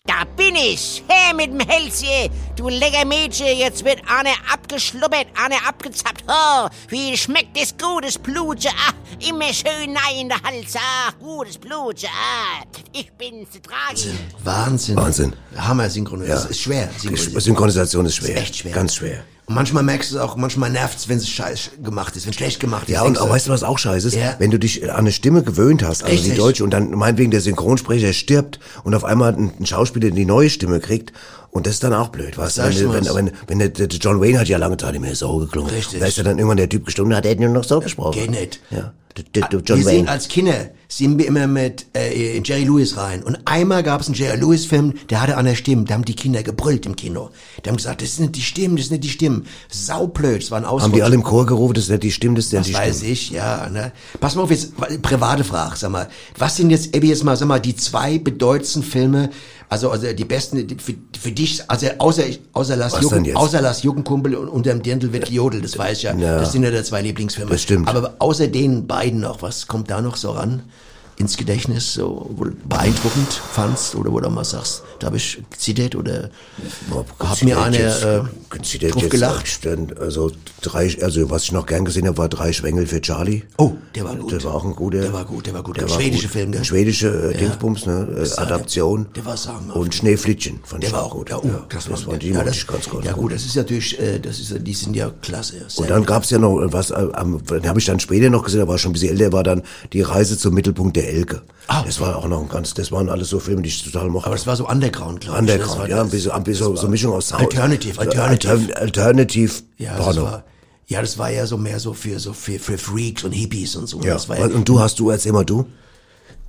Da bin ich! Her mit dem Hälschen! Du lecker Mädchen, jetzt wird Anne abgeschlubbert, Anne abgezappt. Oh, wie schmeckt das gutes Blutchen? Ah, immer schön nein in der Hals. Ah, gutes Blutchen. Ah, ich bin's, Draghi. Wahnsinn. Wahnsinn. Hammer synchronisiert. Das ist schwer. synchronisiert. Synchronisation ist schwer. Ist echt schwer. Ganz schwer. Und manchmal merkst du es auch, manchmal nervt es, wenn es scheiß gemacht ist, wenn schlecht gemacht ist. Ja, und auch, weißt du, was auch scheiße ist? Ja. Wenn du dich an eine Stimme gewöhnt hast, also Richtig. die deutsche, und dann meinetwegen der Synchronsprecher stirbt und auf einmal ein, ein Schauspieler die neue Stimme kriegt, und das ist dann auch blöd, weißt du? sagst Wenn, wenn, was? wenn, wenn der, John Wayne hat ja lange Zeit nicht mehr so geklungen. Richtig. Da ist ja dann irgendwann der Typ gestorben, hat er nur noch so gesprochen. Geht nicht. Ja. Der John wir sind Wayne. als Kinder, sind wir immer mit äh, in Jerry Lewis rein. Und einmal gab es einen Jerry Lewis Film, der hatte an der Stimme, da haben die Kinder gebrüllt im Kino. Die haben gesagt, das sind nicht die Stimmen, das sind nicht die Stimmen. Saublöd, das war ein Ausdruck. Haben die alle im Chor gerufen, das ist nicht die Stimme, das nicht Das die weiß Stimme. ich, ja. Ne? Pass mal auf, jetzt private Frage, sag mal. Was sind jetzt, Ebi, jetzt mal, sag mal, die zwei bedeutendsten Filme, also, also die besten die- für, für dich, also außer, außer denn jetzt? außer Lass Juckenkumpel und unterm Dirndl wird gejodelt, das weiß ich ja. Ja. Das sind ja die zwei Lieblingsfilme. Das stimmt. Aber außer den beiden noch, was kommt da noch so ran? Ins Gedächtnis, so, beeindruckend fandst, oder wo du mal sagst, da habe ich zitiert oder hab mir eine äh, Considered drauf jetzt, gelacht. dann, Also drei, also was ich noch gern gesehen habe, war drei Schwengel für Charlie. Oh, der war gut. Der war auch ein guter. Der war gut, der war gut. Der Ein war schwedischer gut. Film, gell? Schwedische äh, Dingsbums, ne? Äh, Adaption. der war sagenhaft. Und Schneeflittchen fand Der ich war auch gut. Ja, oh, Ja, das, das war die ja, das, ich ganz, ganz Ja gut. das ist natürlich, äh, das ist, die sind ja klasse. Und dann gut. gab's ja noch äh, was, äh, am- habe ich dann später noch gesehen, da war schon ein bisschen älter, war dann die Reise zum Mittelpunkt der Elke. Ah, das war auch noch ein ganz, das waren alles so Filme, die ich total mochte. aber das war so Underground, glaube ich. Das Underground, war, ja, ein bisschen, ein bisschen so, Mischung aus Sound. Alternative, Alternative. Altern- Alternative ja, das Porno. war, ja, das war ja so mehr so für, so für, für Freaks und Hippies und so. ja. Das war ja, Und du hast du, erzähl mal du.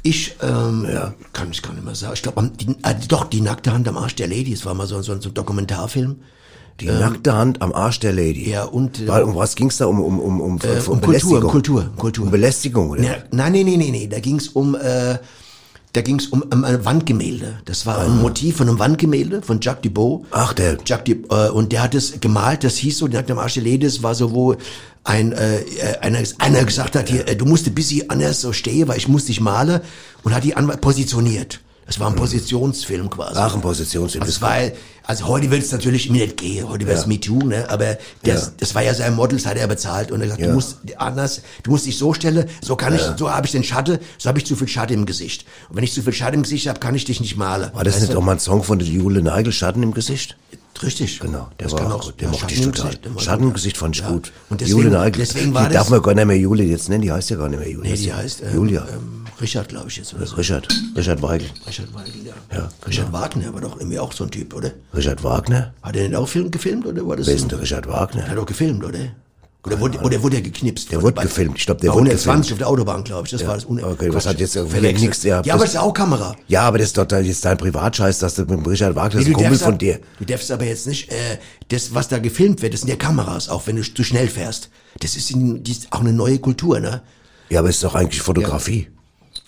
ich, ähm, ja. kann ich gar nicht mehr sagen. Ich glaube, äh, doch, die nackte Hand am Arsch der Lady, das war mal so, so, so ein Dokumentarfilm. Die nackte Hand am Arsch der Lady. Ähm, Ja, und, äh, Weil, um was ging's da? Um, um, um, um, Äh, um, um Kultur, Kultur, Kultur. Um Belästigung, oder? Ja, nein, nein, nein, nein, nein. Da ging's um, äh, da ging's um, um ein Wandgemälde. Das war ein Motiv von einem Wandgemälde von Jacques Dubot. Ah. Ach, der- Jacques Dub, äh, und der hat es gemalt. Das hieß so, der hat am Arsch der Lady, das war so, wo ein äh, äh, einer, einer gesagt hat, hier, äh, du musst ein bisschen anders so stehen, weil ich muss dich malen und hat die an positioniert. Das war ein Positionsfilm quasi. Ach, ein Positionsfilm. Also, es war, also heute wird es natürlich nicht gehen, heute wird es Ja. MeToo, ne? aber das, Ja. das war ja sein Model, das hat er bezahlt und er gesagt, Ja. du musst anders, du musst dich so stellen, so kann ich, so habe ich den Schatten, so habe ich zu viel Schatten im Gesicht. Und wenn ich zu viel Schatten im Gesicht habe, kann ich dich nicht malen. War das Weißt nicht du? auch mal ein Song von der Jule Neigel, Schatten im Gesicht? Richtig. Genau, der Das war auch. Der mochte ich total. Schatten im. Gesicht fand ich gut. Und deswegen, Jule Neigel. deswegen war die das, darf man gar nicht mehr Jule jetzt nennen, die heißt ja gar nicht mehr Jule. nee, die heißt, ähm, Julia. ähm, Richard, glaube ich jetzt, oder so. Richard. Richard Weigel. Richard Weigel, ja. Ja, Richard Wagner war doch irgendwie auch so ein Typ, oder? Richard Wagner? Hat er denn auch Film gefilmt, oder war das? Wer ist denn der Richard Er Wagner? hat doch gefilmt, oder? Oder wurde, oder wurde er geknipst? Der wurde gefilmt. Ich glaub, der wurde 120 gefilmt. auf der Autobahn, glaube ich. Das war das Un Okay, was hat jetzt Verwechselt. nichts- ja, Ja, aber das ist auch Kamera. Ja, aber das ist doch da jetzt dein Privatscheiß, dass du mit Richard Wagner, das ist Nee, ein Kumpel von dir. Du darfst aber jetzt nicht, äh, das, was da gefilmt wird, das sind ja Kameras, auch wenn du zu schnell fährst. Das ist, in, die ist auch eine neue Kultur, ne? Ja, aber es ist doch eigentlich Fotografie.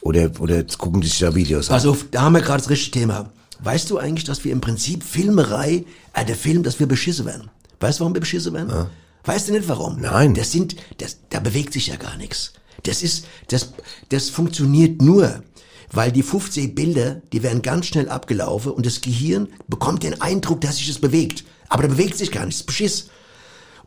Oder, oder jetzt gucken die sich da Videos an. Auf, da haben wir gerade das richtige Thema. Weißt du eigentlich, dass wir im Prinzip Filmerei, äh, der Film, dass wir beschissen werden? Weißt du, warum wir beschissen werden? Weißt du nicht warum? Nein. Das sind, das, da bewegt sich ja gar nichts. Das ist, das, das funktioniert nur, weil die 15 Bilder, die werden ganz schnell abgelaufen und das Gehirn bekommt den Eindruck, dass sich das bewegt. Aber da bewegt sich gar nichts. Beschiss.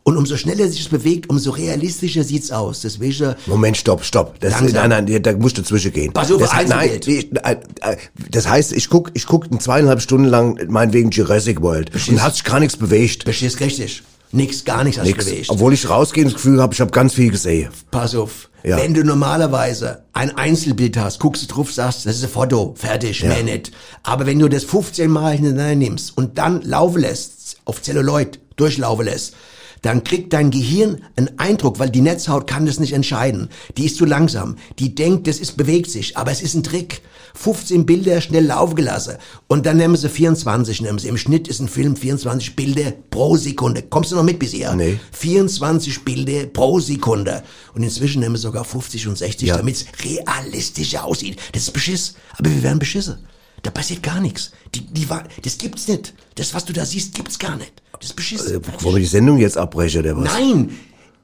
Und umso schneller sich es bewegt, umso realistischer sieht's aus. Deswegen, Moment, stopp, stopp. Das, Langsam. nein, nein, da musst du zwischengehen. Pass auf, das, nein, äh, das heißt, ich guck, ich guck zweieinhalb Stunden lang meinetwegen Jurassic World und hat sich gar nichts bewegt. beschiss richtig. Nix, gar nichts sich Nix. bewegt. Obwohl ich rausgehe und das Gefühl habe, ich habe ganz viel gesehen. Pass auf. Ja. Wenn du normalerweise ein Einzelbild hast, guckst du drauf, sagst, das ist ein Foto, fertig, Ja. mehr nicht. Aber wenn du das 15 Mal hintereinander nimmst und dann laufen lässt, auf Zelluloid durchlaufen lässt, dann kriegt dein Gehirn einen Eindruck, weil die Netzhaut kann das nicht entscheiden. Die ist zu langsam. Die denkt, das ist, bewegt sich, aber es ist ein Trick. 15 Bilder schnell laufen gelassen. Und dann nehmen sie 24, nehmen sie. Im Schnitt ist ein Film 24 Bilder pro Sekunde. Kommst du noch mit bisher? Nee. 24 Bilder pro Sekunde. Und inzwischen nehmen wir sogar 50 und 60, Ja. damit es realistischer aussieht. Das ist Beschiss. Aber wir werden beschissen. Da passiert gar nichts. Die, die, war- das gibt's nicht. Das, was du da siehst, gibt's gar nicht. Das ist beschissen. Äh, Wollen wir die Sendung jetzt abbrechen, oder was? Nein!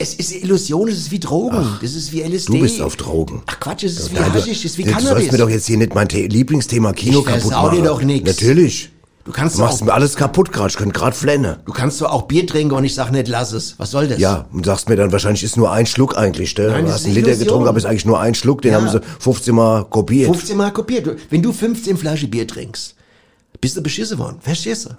Es ist Illusion, es ist wie Drogen. das ist wie LSD. Du bist auf Drogen. Ach Quatsch, es ist wie Nein, du- Haschisch, es ist wie du Cannabis. sollst mir doch jetzt hier nicht mein The- Lieblingsthema Kino Ich kaputt machen. dir doch nix. Natürlich. Du kannst Du machst auch- mir alles kaputt gerade. Ich könnte gerade flennen. Du kannst zwar auch Bier trinken und ich sag nicht, lass es. Was soll das? Ja, und sagst mir dann, wahrscheinlich ist nur ein Schluck eigentlich. Gell? Nein, du hast einen Liter getrunken, aber ist eigentlich nur ein Schluck. Den Ja. haben sie 15 Mal kopiert. 15 Mal kopiert. Wenn du 15 Flaschen Bier trinkst, bist du beschissen worden. Verstehst du?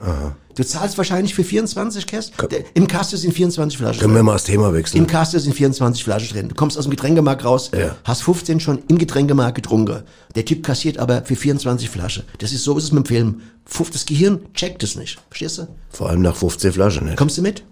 Du zahlst wahrscheinlich für 24 Käst. Im Kasten sind 24 Flaschen Können wir drin. mal das Thema wechseln? Im Kasten sind 24 Flaschen drin. Du kommst aus dem Getränkemarkt raus, Ja. hast 15 schon im Getränkemarkt getrunken. Der Typ kassiert aber für 24 Flaschen. Das ist so ist es mit dem Film. Das Gehirn checkt es nicht. Verstehst du? Vor allem nach 15 Flaschen. Nicht? Kommst du mit?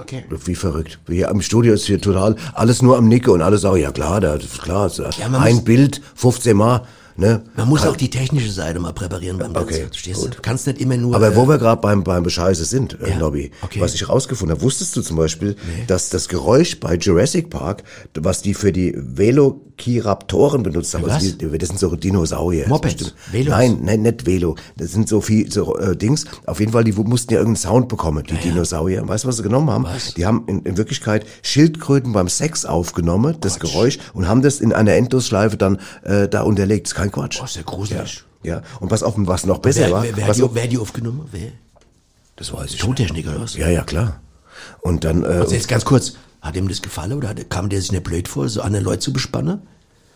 Okay. Wie verrückt. Hier im Studio ist hier total alles nur am Nicke und alle sagen, ja klar, das ist klar. ist ja ein Bild, 15 Mal. Ne? Man muss auch die technische Seite mal präparieren beim. Okay, Verstehst gut. du? Kannst nicht immer nur. Aber äh, wo wir gerade beim, beim Bescheiße sind, äh, Ja, Nobby, okay. was ich rausgefunden habe, wusstest du zum Beispiel, dass das Geräusch bei Jurassic Park, was die für die Velociraptoren benutzt haben, Was? also die, das sind so Dinosaurier. Mopeds? Velos? Nein, nein, nicht Velo. Das sind so viel so, äh, Dings. Auf jeden Fall, die mussten ja irgendeinen Sound bekommen, die Dinosaurier. Weißt du, was sie genommen haben? Was? Die haben in, in Wirklichkeit Schildkröten beim Sex aufgenommen, das Geräusch, und haben das in einer Endlosschleife dann äh, da unterlegt. Das ist kein Quatsch. Oh, ist ja gruselig. Ja, und pass auf, was noch besser Wer, war. wer, wer, hat was die, noch, wer hat die aufgenommen? Wer? das weiß ich Tontechniker oder was? Ja, ja, klar. Und dann, äh, Also jetzt ganz kurz, hat ihm das gefallen oder hat, kam der sich nicht blöd vor, so andere Leute zu bespannen?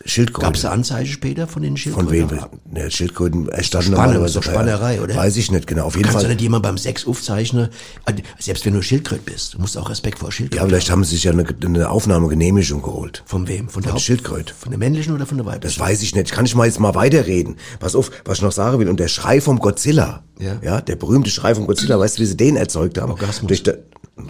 Schildkröten. Gab es Anzeige später von den Von Schildkröten? wem? Ne, Schildkröten erstanden Spannung, normalerweise doch bei- Spannerei, oder? Weiß ich nicht genau. Auf jeden Kannst du Fall. nicht jemand beim Sex aufzeichnen, äh, selbst wenn du Schildkröte bist, du musst auch Respekt vor Ja, Schildkröten vielleicht haben sie sich ja eine, eine Aufnahmegenehmigung geholt. Von wem? Von der Von Haupt- Schildkröte. Von der männlichen oder von der Das weiblichen? weiß ich nicht. Kann ich mal jetzt mal weiterreden? Pass auf, was ich noch sagen will. Und der Schrei vom Godzilla. Ja. Ja, der berühmte Schrei vom Godzilla. Weißt du, wie sie den erzeugt haben? Orgasmus. Durch, der, Von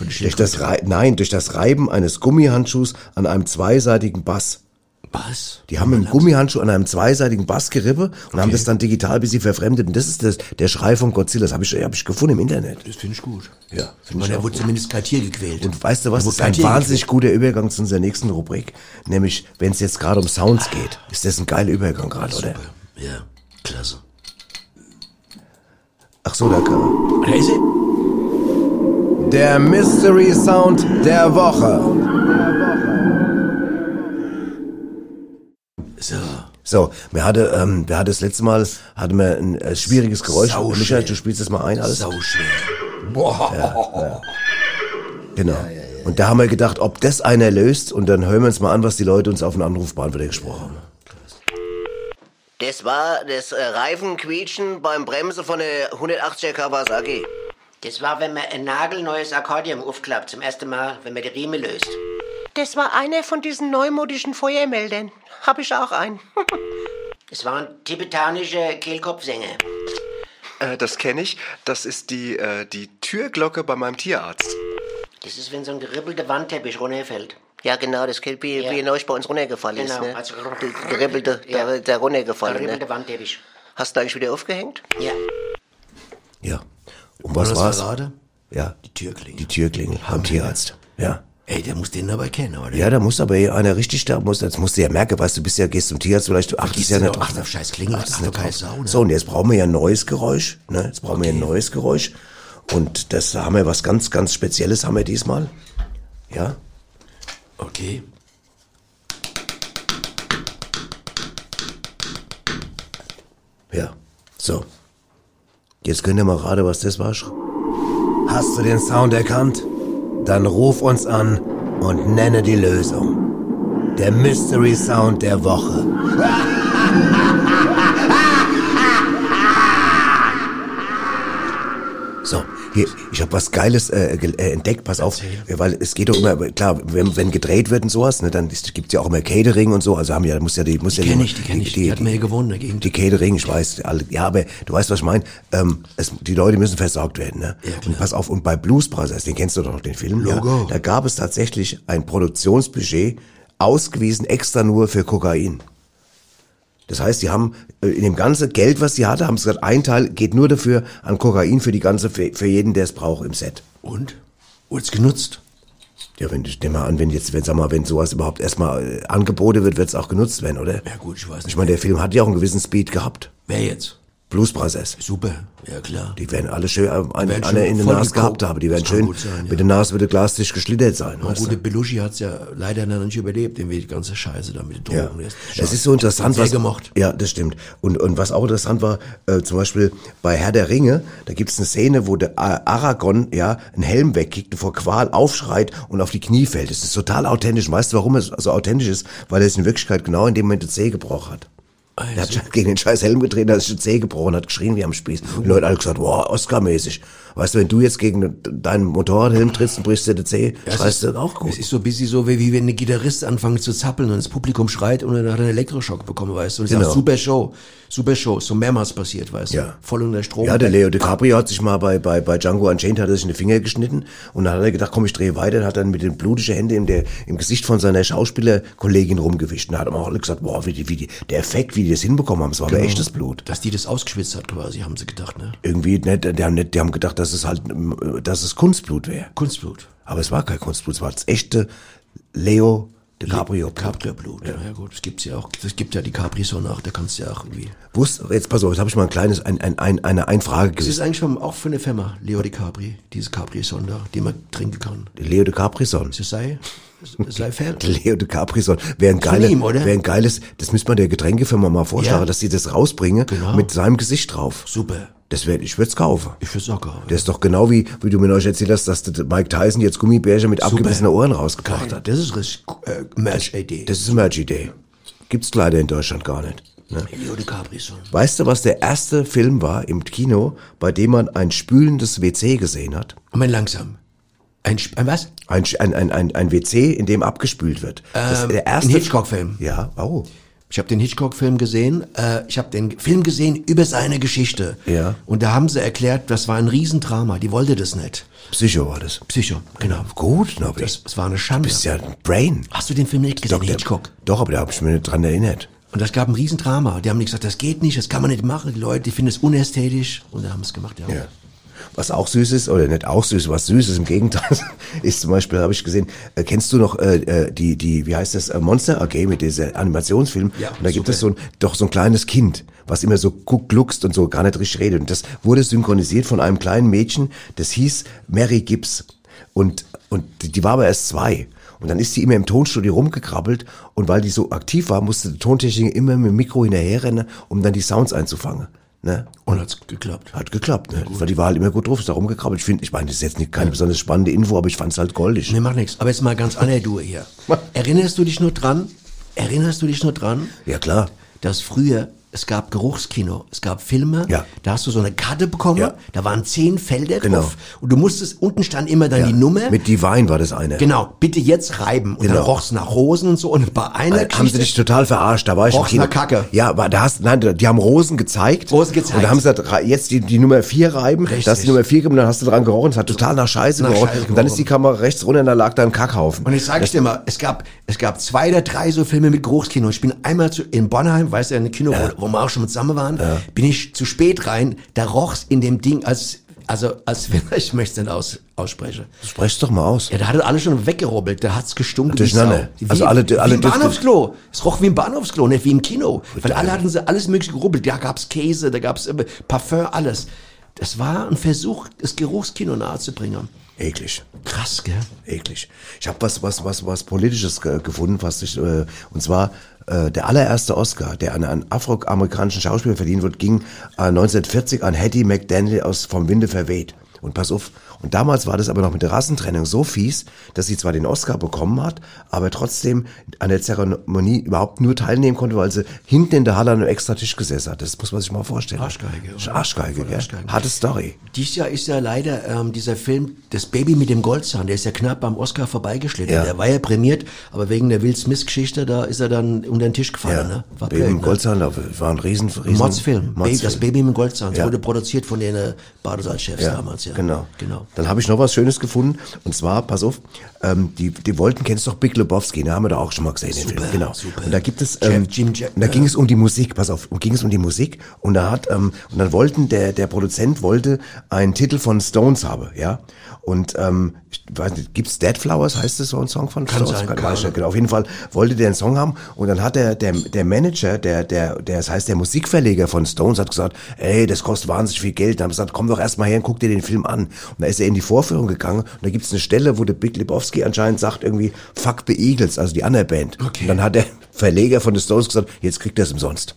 der durch das Rei nein, durch das Reiben eines Gummihandschuhs an einem zweiseitigen Bass. Was? Die haben mit dem Gummihandschuh an einem zweiseitigen Bass gerippe und haben das dann digital bis sie verfremdet. Und das ist das, der Schrei vom Godzilla. Das habe ich, hab ich gefunden im Internet. Das finde ich gut. Ja, Ich meine, er wurde zumindest kein Tier gequält. Und weißt du was, Er das ist ein wahnsinnig guter Übergang zu unserer nächsten Rubrik. Nämlich, wenn es jetzt gerade um Sounds geht. Ist das ein geiler Übergang gerade, oder? Ja, klasse. Ach so, da kann Da ist sie. Der Mystery Sound der Woche. So. So, wir hatte, ähm, wir hatte das letzte Mal, hatten wir ein äh, schwieriges Geräusch. Sau Michael, schwer. du spielst das mal ein, alles? Sau schwer. Boah. Genau. Und da haben wir gedacht, ob das einer löst und dann hören wir uns mal an, was die Leute uns auf den Anrufbeantworter gesprochen haben. Das war das äh, Reifenquietschen beim Bremsen von der 180er Kawasaki. Das war, wenn man ein nagelneues Akkordeon aufklappt, zum ersten Mal, wenn man die Riemen löst. Das war einer von diesen neumodischen Feuermeldern. Hab ich auch einen. Das waren tibetanische Kehlkopfsänger. Äh, das kenne ich. Das ist die, äh, die Türglocke bei meinem Tierarzt. Das ist, wenn so ein geribbelter Wandteppich runterfällt. Ja, genau, das geht wie, Ja. wie neulich bei uns runtergefallen Genau, ist. Ne? also- Der geribbelte, Ja. der, der Der runtergefallen. geribbelte Ne? Wandteppich. Hast du eigentlich wieder aufgehängt? Ja. Ja. Und was das war's? verrate? Ja. Die Türklingel. Die Türklingel beim Tierarzt. Ja. Ey, der muss den aber kennen, oder? Ja, da muss aber einer richtig da, muss, das musst du ja merken, weißt du, bist ja, gehst zum Tierarzt, vielleicht du achtest ja nicht doch- ach, auf scheiß Klingel, ach, nicht keine drauf. Sau, ne? So, und jetzt brauchen wir ja ein neues Geräusch, ne, jetzt brauchen wir ein neues Geräusch. Und das haben wir was ganz, ganz Spezielles haben wir diesmal. Ja. Okay. Ja. So. Jetzt könnt ihr mal raten, was das war. Hast du den Sound erkannt? Dann ruf uns an und nenne die Lösung. Der Mystery Sound der Woche. Hier, ich habe was Geiles äh, äh, entdeckt, pass auf, weil es geht doch immer, klar, wenn, wenn gedreht wird und sowas, ne, dann gibt's ja auch immer Catering und so, also haben ja, muss ja die, muss Die ja kenne ich, die kenne ich. Die, hat mir hier gewonnen, dagegen. die Catering, ich weiß, alle, ja, aber du weißt, was ich meine. Ähm, es, die Leute müssen versorgt werden, ne? Ja, klar. und pass auf, und bei Blues Brothers, den kennst du doch noch, den Film, Logo. ja, da gab es tatsächlich ein Produktionsbudget ausgewiesen extra nur für Kokain. Das heißt, die haben äh, in dem ganzen Geld, was sie hatte, haben sie gesagt, ein Teil geht nur dafür an Kokain für die ganze, für, jeden, der es braucht im Set. Und? Wurd's genutzt? Ja, wenn ich nehme mal an, wenn jetzt, wenn, sag mal, wenn sowas überhaupt erstmal äh, angeboten wird, wird es auch genutzt werden, oder? Ja gut, ich weiß nicht. Ich meine, der Film hat ja auch einen gewissen Speed gehabt. Wer jetzt? Blues Brothers. Super, ja klar. Die werden alle schön äh, eine, werden eine schön in der Nase gehabt haben. Die werden schön, gut sein, ja. mit der Nase wird der Glastisch geschlittert sein. Und weißt gut, du? der Belushi hat's ja leider noch nicht überlebt, irgendwie die ganze Scheiße da mit den Ja. Drogen. Der Es ist so interessant, Sehr was gemocht. Ja, das stimmt. Und und was auch interessant war, äh, zum Beispiel bei Herr der Ringe, da gibt's eine Szene, wo der A- Aragorn ja einen Helm wegkickt und vor Qual aufschreit und auf die Knie fällt. Das ist total authentisch. Weißt du, warum es so authentisch ist? Weil er es in Wirklichkeit genau in dem Moment die Zeh gebrochen hat. Er hat gegen den scheiß Helm getreten, hat sich die Zeh gebrochen, hat geschrien wie am Spieß. Und Leute alle gesagt, wow, Oscar-mäßig. Weißt du, wenn du jetzt gegen deinen Motorradhelm trittst und brichst dir die Zeh, schreist du auch gut. Es ist so ein bisschen so, wie, wie wenn ein Gitarrist anfängt zu zappeln und das Publikum schreit und dann hat er einen Elektroschock bekommen, weißt du. Und ich Genau. sag, super Show, super Show, so mehrmals passiert, weißt Ja. du. Voll unter Strom. Ja, der Leo DiCaprio hat sich mal bei, bei, bei Django Unchained hat er sich in die Finger geschnitten und dann hat er gedacht, komm, ich drehe weiter, und hat dann mit den blutigen Händen im, der, im Gesicht von seiner Schauspielerkollegin rumgewischt und hat auch alle gesagt, boah, wie die, wie die, der Effekt, wie die das hinbekommen haben, es war aber echtes Blut. Dass die das ausgeschwitzt hat quasi, haben sie gedacht, ne? Irgendwie, nicht, die haben nicht, die haben gedacht, dass es halt, dass es Kunstblut wäre. Kunstblut. Aber es war kein Kunstblut, es war das echte Leo DiCaprio. Capri-Blut, ja. ja gut, es gibt's ja auch, es gibt ja die Capri-Sonne auch, da kannst du ja auch irgendwie. Wusst, jetzt pass auf, jetzt habe ich mal ein kleines, ein, ein, ein, eine Einfrage Es ist gewesen. eigentlich schon auch für eine Firma, Leo DiCapri, diese Capri-Sonne, die man trinken kann. Leo DiCaprio-Son. Das sei, sei fair. Leo DiCaprio-Son. Wäre ein, Von geile, ihm, oder? wäre ein geiles, das müsste man der Getränkefirma mal vorschlagen, Ja. dass sie das rausbringen Genau. mit seinem Gesicht drauf. Super. Das wär, ich würde es kaufen. Ich würde auch kaufen. Das ist doch genau wie, wie du mir euch erzählt hast, dass Mike Tyson jetzt Gummibärchen mit abgebissenen Ohren rausgebracht Geil. hat. Das ist richtig äh, Merch-Idee. Das ist eine Merch-Idee. Gibt's leider in Deutschland gar nicht. Ne? Weißt du, was der erste Film war im Kino, bei dem man ein spülendes WC gesehen hat? Moment, langsam. Ein, ein was? Ein, ein, ein, ein, ein WC, in dem abgespült wird. Das ist der erste ein Hitchcock-Film. Ja, oh. Ich habe den Hitchcock-Film gesehen. Äh, ich habe den Film gesehen über seine Geschichte. Ja. Und da haben sie erklärt, das war ein Riesendrama. Die wollte das nicht. Psycho war das. Psycho, genau. Gut, Nobby. Das, das war eine Schande. Du bist ja ein Brain. Hast du den Film nicht gesehen, der- Hitchcock? Doch, aber da habe ich mir nicht dran erinnert. Und das gab ein Riesendrama. Die haben gesagt, das geht nicht, das kann man nicht machen. Die Leute, die finden es unästhetisch. Und da haben es gemacht, ja. Ja. Was auch süß ist, oder nicht auch süß, was süß ist im Gegenteil, ist zum Beispiel, habe ich gesehen, äh, kennst du noch äh, äh, die, die, wie heißt das, äh, Monster AG mit dieser Animationsfilm? Ja, und da gibt super. es so ein, doch so ein kleines Kind, was immer so gluckst und so gar nicht richtig redet. Und das wurde synchronisiert von einem kleinen Mädchen, das hieß Mary Gibbs. Und, und die, die war aber erst zwei. Und dann ist sie immer im Tonstudio rumgekrabbelt und weil die so aktiv war, musste der Tontechniker immer mit dem Mikro hinterherrennen, um dann die Sounds einzufangen. Ne? Und hat's geklappt. Hat geklappt, ne? Weil die war halt immer gut drauf, ist da rumgekrabbelt. Ich finde, ich meine, das ist jetzt nicht keine besonders spannende Info, aber ich fand's halt goldig. Nee, macht nichts. Aber jetzt mal ganz andere Duhe hier. Erinnerst du dich nur dran? Erinnerst du dich nur dran? Ja, klar. dass früher es gab Geruchskino, es gab Filme, Ja. da hast du so eine Karte bekommen, Ja. da waren zehn Felder Genau. drauf und du musstest, unten stand immer dann die Nummer. Mit Divine war das eine. genau, bitte jetzt reiben. Und dann Genau. roch's nach Rosen und so und bei einer Äh, haben sie dich total verarscht, da war ich Roch's nach Kacke. Ja, aber da hast, nein, die haben Rosen gezeigt. Rosen gezeigt. Und da haben sie gesagt, jetzt die, die Nummer vier reiben, Richtig. da hast du die Nummer vier gegeben, dann hast du dran gerochen, es hat total nach Scheiße Nach gerochen. Scheiße und dann ist die. Kamera rechts runter und da lag da ein Kackhaufen. Und ich sage dir mal, es gab, es gab zwei oder drei so Filme mit Geruchskino. Ich bin einmal zu, in Bonheim, weißt du, in ein Kino, wo, wo wir auch schon mit zusammen waren, bin ich zu spät rein, da roch's in dem Ding, als, also, als, ich möchte es nicht aus, aussprechen. Sprech's doch mal aus. Ja, da hat er alles schon weggerubbelt, da hat's gestunken wie Durcheinander. Sau. Wie, Also alle- wie alle im Düfte. Bahnhofsklo. Es roch wie im Bahnhofsklo, nicht wie im Kino. Weil alle hatten sie alles mögliche gerubbelt. Da gab's Käse, da gab's immer Parfum, alles. Das war ein Versuch, das Geruchskino nahezubringen. Eklig. Krass, gell? eklig. Ich habe was, was, was, was Politisches ge gefunden, was ich, äh, und zwar äh, der allererste Oscar, der an einen afroamerikanischen Schauspieler verliehen wird, ging äh, 1940 an Hattie McDaniel aus Vom Winde verweht. Und pass auf, und damals war das aber noch mit der Rassentrennung so fies, dass sie zwar den Oscar bekommen hat, aber trotzdem an der Zeremonie überhaupt nur teilnehmen konnte, weil sie hinten in der Halle an einem extra Tisch gesessen hat. Das muss man sich mal vorstellen. Arschgeige, oder? Arschgeige, gell? Arschgeige. Harte Story. Dieses Jahr ist ja leider ähm, dieser Film Das Baby mit dem Goldzahn, der ist ja knapp beim Oscar vorbeigeschlitten. Ja. Der war ja prämiert, aber wegen der Will Smith-Geschichte, da ist er dann unter den Tisch gefallen. Ne? War Baby blöd, im ne? Goldzahn, da war ein riesen, riesen Modsfilm. Baby, das. Baby mit dem Goldzahn. Das Ja. wurde produziert von den äh, Badesalzchefs damals, ja. Genau. genau. Dann habe ich noch was Schönes gefunden. Und zwar, pass auf, ähm, die, die wollten, kennst du doch Big Lebowski, ne? haben wir da auch schon mal gesehen, den Super, Film. Genau. super. Und da gibt es, ähm, Jim Jack- und da ging es um die Musik, pass auf, und ging es um die Musik. Und da hat, ähm, und dann wollten, der, der Produzent wollte einen Titel von Stones haben, ja. Und ähm, ich weiß nicht, gibt's Dead Flowers, heißt das so ein Song von Kann Stones? sein, Kann, Ahnung. nicht genau. Auf jeden Fall wollte der einen Song haben und dann hat der, der, der Manager, der, der, der, das heißt der Musikverleger von Stones, hat gesagt, ey, das kostet wahnsinnig viel Geld. Dann haben gesagt, komm doch erst mal her und guck dir den Film an. Und da ist er in die Vorführung gegangen und da gibt's eine Stelle, wo der Big Lebowski anscheinend sagt irgendwie, fuck the Eagles, also die andere Band. Okay. Und dann hat der Verleger von den Stones gesagt, jetzt kriegt er es umsonst.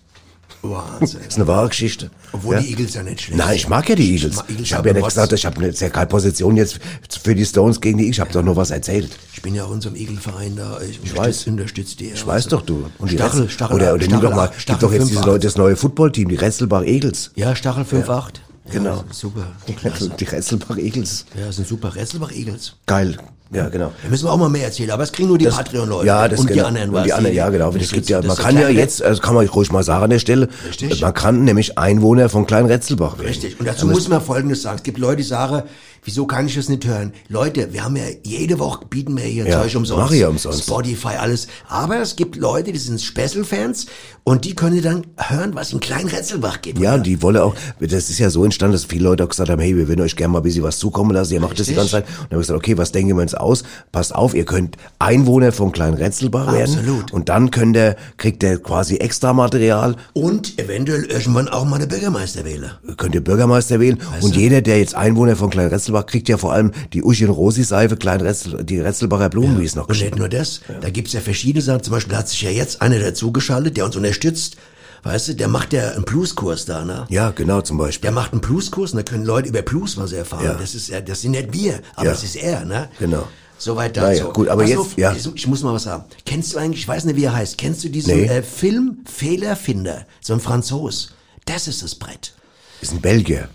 Wahnsinn. Das ist eine wahre Geschichte. Obwohl ja. die Eagles ja nicht schlecht Nein, ich mag ja die Eagles. mag Eagles Ich habe ja nicht gesagt, ich habe eine sehr keine Position jetzt für die Stones gegen die Eagles. Ich habe doch nur was erzählt. Ich bin ja auch in unserem Eagle-Verein da. Ich, ich weiß. unterstützt die. Ich weiß doch, du. Und die Stachel, Retzel- Stachel, Oder, oder nimm Stachel, doch mal, Stachel gibt doch jetzt diese 5-8. Leute, das neue Footballteam, die Retzelbach Eagles. Ja, Stachel 5-8. Genau. Ja, super. Die, die Retzelbach Eagles. Ja, sind super. Retzelbach Eagles. Geil. Ja, genau. Da müssen wir auch mal mehr erzählen, aber es kriegen nur die Patreon-Leute. Ja, das und genau. die anderen. Und die anderen, ja, genau. das Es gibt ja, das man kann ja jetzt, also kann man ruhig mal sagen an der Stelle, Richtig. man kann nämlich Einwohner von Klein Retzelbach werden. Richtig. Und dazu muss man Folgendes sagen. Es gibt Leute, die sagen, wieso kann ich das nicht hören? Leute, wir haben ja jede Woche bieten wir hier Ja, Zeug umsonst. mach ich umsonst. Spotify, alles. Aber es gibt Leute, die sind Special-Fans und die können dann hören, was in Klein Retzelbach geht. Ja, die wolle auch, das ist ja so entstanden, dass viele Leute auch gesagt haben, hey, wir würden euch gerne mal ein bisschen was zukommen lassen, ihr macht das die Richtig. ganze Zeit. Und dann habe ich gesagt, okay, was denken wir uns aus? Passt auf, ihr könnt Einwohner von Klein Retzelbach werden. Absolut. Und dann könnt ihr, kriegt ihr quasi extra Material, Und eventuell irgendwann auch mal eine Bürgermeister wählen. könnt ihr Bürgermeister wählen. und du? jeder, der jetzt Einwohner von Klein Retzelbach, kriegt ja vor allem die Uschi und Rosi Seife, Klein Retzel, die Retzelbacher Blumen, wie es noch Und nicht nur das, da gibt's ja verschiedene Sachen. Zum Beispiel hat sich ja jetzt einer dazugeschaltet, der uns unterstützt. Weißt du, der macht ja einen Blueskurs da, ne? Ja, genau, zum Beispiel. Der macht einen Blueskurs und da können Leute über Blues was erfahren. Ja. Das ist ja, das sind nicht wir, aber Ja. das ist er, ne? Genau. Soweit Naja, dazu. gut, aber Pass jetzt- auf, ja. ich, ich muss mal was sagen. Kennst du eigentlich, ich weiß nicht, wie er heißt, kennst du diesen Nee. äh, Film Fehlerfinder? So ein Franzos. Das ist das Brett. Ist ein Belgier.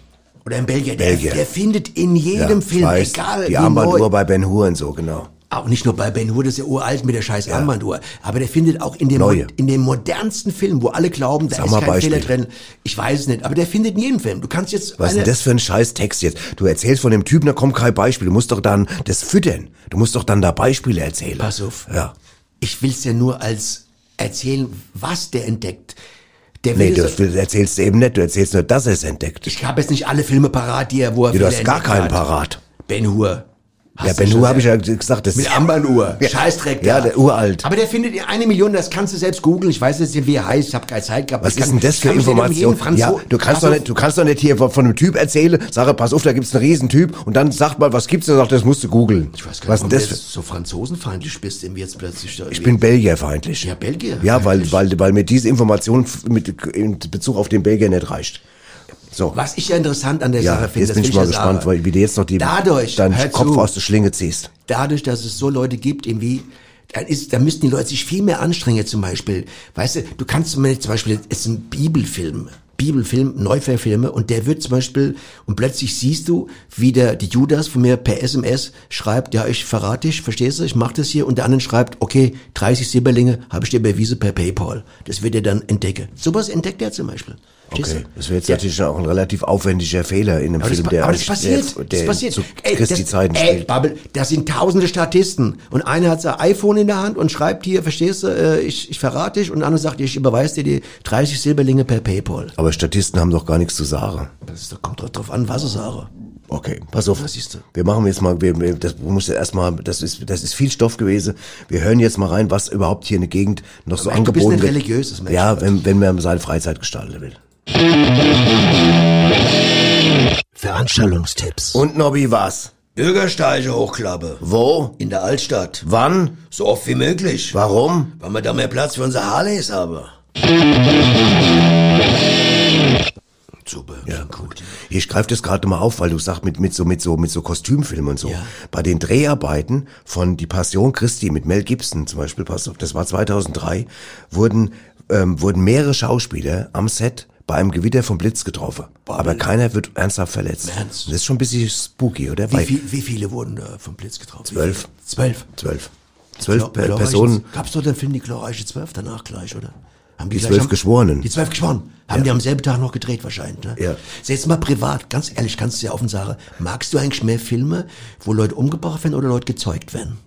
Oder ein Belgier. Belgier. Der, der findet in Ja, jedem ich Film, weiß, egal die wie Armbanduhr bei Ben Hur und so, genau. auch nicht nur bei Ben Hur, das ist ja uralt mit der scheiß Armbanduhr, aber der findet auch in dem, Neue. In dem modernsten Film, wo alle glauben, da Sag ist kein Beispiel. Fehler drin. Ich weiß es nicht, aber der findet in jedem Film. Du kannst jetzt Was ist denn das für ein scheiß Text jetzt? Du erzählst von dem Typen, da kommt kein Beispiel. Du musst doch dann das füttern. Du musst doch dann da Beispiele erzählen. Pass auf. Ja. Ich will's ja nur als erzählen, was der entdeckt. Der Nee, du, so, du erzählst eben nicht. Du erzählst nur, dass er es entdeckt. ich habe jetzt nicht alle Filme parat, die er, wo er Ja, du hast gar keinen parat. Ben Hur. Ja, Hast Ben du schon Hur habe ich ja gesagt, das Mit ist Armbanduhr. Ja. Scheißdreck. Ja, der uralt. Aber der findet ihr eine Million, das kannst du selbst googeln. Ich weiß jetzt nicht, wie er heißt. Ich habe keine Zeit gehabt. Was ist denn das für nicht um Information? Ja, du kannst doch nicht, du kannst doch nicht hier von, einem Typ erzählen, sage, pass auf, da gibt's einen Riesentyp und dann sagt mal, was gibt's? Und sagt, das musst du googeln. Ich weiß gar Was nicht, ist denn das? Für, so franzosenfeindlich bist, dem jetzt plötzlich ich bin Belgierfeindlich. Ja, Belgier. Ja, weil, weil, weil mir diese Information mit, in Bezug auf den Belgier nicht reicht. So. Was ich ja interessant an der Ja, Sache finde, jetzt bin ich mal gespannt, weil, wie du jetzt noch die, Dadurch, deinen Kopf zu. aus der Schlinge ziehst. dadurch, dass es so Leute gibt, irgendwie, da ist, da müssten die Leute sich viel mehr anstrengen, zum Beispiel. Weißt du, du kannst zum Beispiel, es ist ein Bibelfilm. Neuverfilme und der wird zum Beispiel und plötzlich siehst du, wie der die Judas von mir per SMS schreibt, ja ich verrate dich, verstehst du, ich mach das hier und der andere schreibt, okay, 30 Silberlinge habe ich dir überwiesen per PayPal. Das wird er dann entdecken. Sowas entdeckt er zum Beispiel. Okay, das wäre jetzt Ja. natürlich auch ein relativ aufwendiger Fehler in einem Aber das, Film, pa- der, aber das passiert, der, das der passiert. zu Ey, Christi das, Zeiten ey, spielt. Babbel, da sind tausende Statisten und einer hat sein iPhone in der Hand und schreibt hier, verstehst du, äh, ich, ich verrate dich und der andere sagt, ich überweise dir die 30 Silberlinge per Paypal. Aber Statisten haben doch gar nichts zu sagen. Das ist, kommt doch drauf an, was ich sage. Okay, pass auf. Was siehst du? Wir machen jetzt mal, wir, wir, das muss erstmal, das ist, das ist viel Stoff gewesen. Wir hören jetzt mal rein, was überhaupt hier in der Gegend noch so Mensch, du bist angeboten ein wird. religiöses Mensch, Ja, wenn, wenn man seine Freizeit gestalten will. Veranstaltungstipps. Und Nobby, was? Bürgersteige hochklappe. Wo? In der Altstadt. Wann? So oft wie möglich. Warum? Weil wir da mehr Platz für unsere Harleys haben. Super, ja. gut. Ich greife das gerade mal auf, weil du sagst mit mit so mit so mit so Kostümfilmen und so. Bei den Dreharbeiten von Die Passion Christi mit Mel Gibson zum Beispiel, pass auf, das war 2003, wurden ähm, wurden mehrere Schauspieler am Set bei einem Gewitter vom Blitz getroffen. Aber keiner wird ernsthaft verletzt. Ernst? Das ist schon ein bisschen spooky, oder? Wie, viel, wie viele wurden da vom Blitz getroffen? Zwölf. Zwölf. zwölf. Zwölf glorreiche- Personen. Gab's doch den Film Die glorreiche Zwölf danach gleich, oder? Haben Die gleich zwölf Geschworenen. Die zwölf Geschworenen. Haben die am selben Tag noch gedreht wahrscheinlich, ne? Ja. Jetzt mal privat, ganz ehrlich, kannst du ja offen sagen, magst du eigentlich mehr Filme, wo Leute umgebracht werden oder Leute gezeugt werden?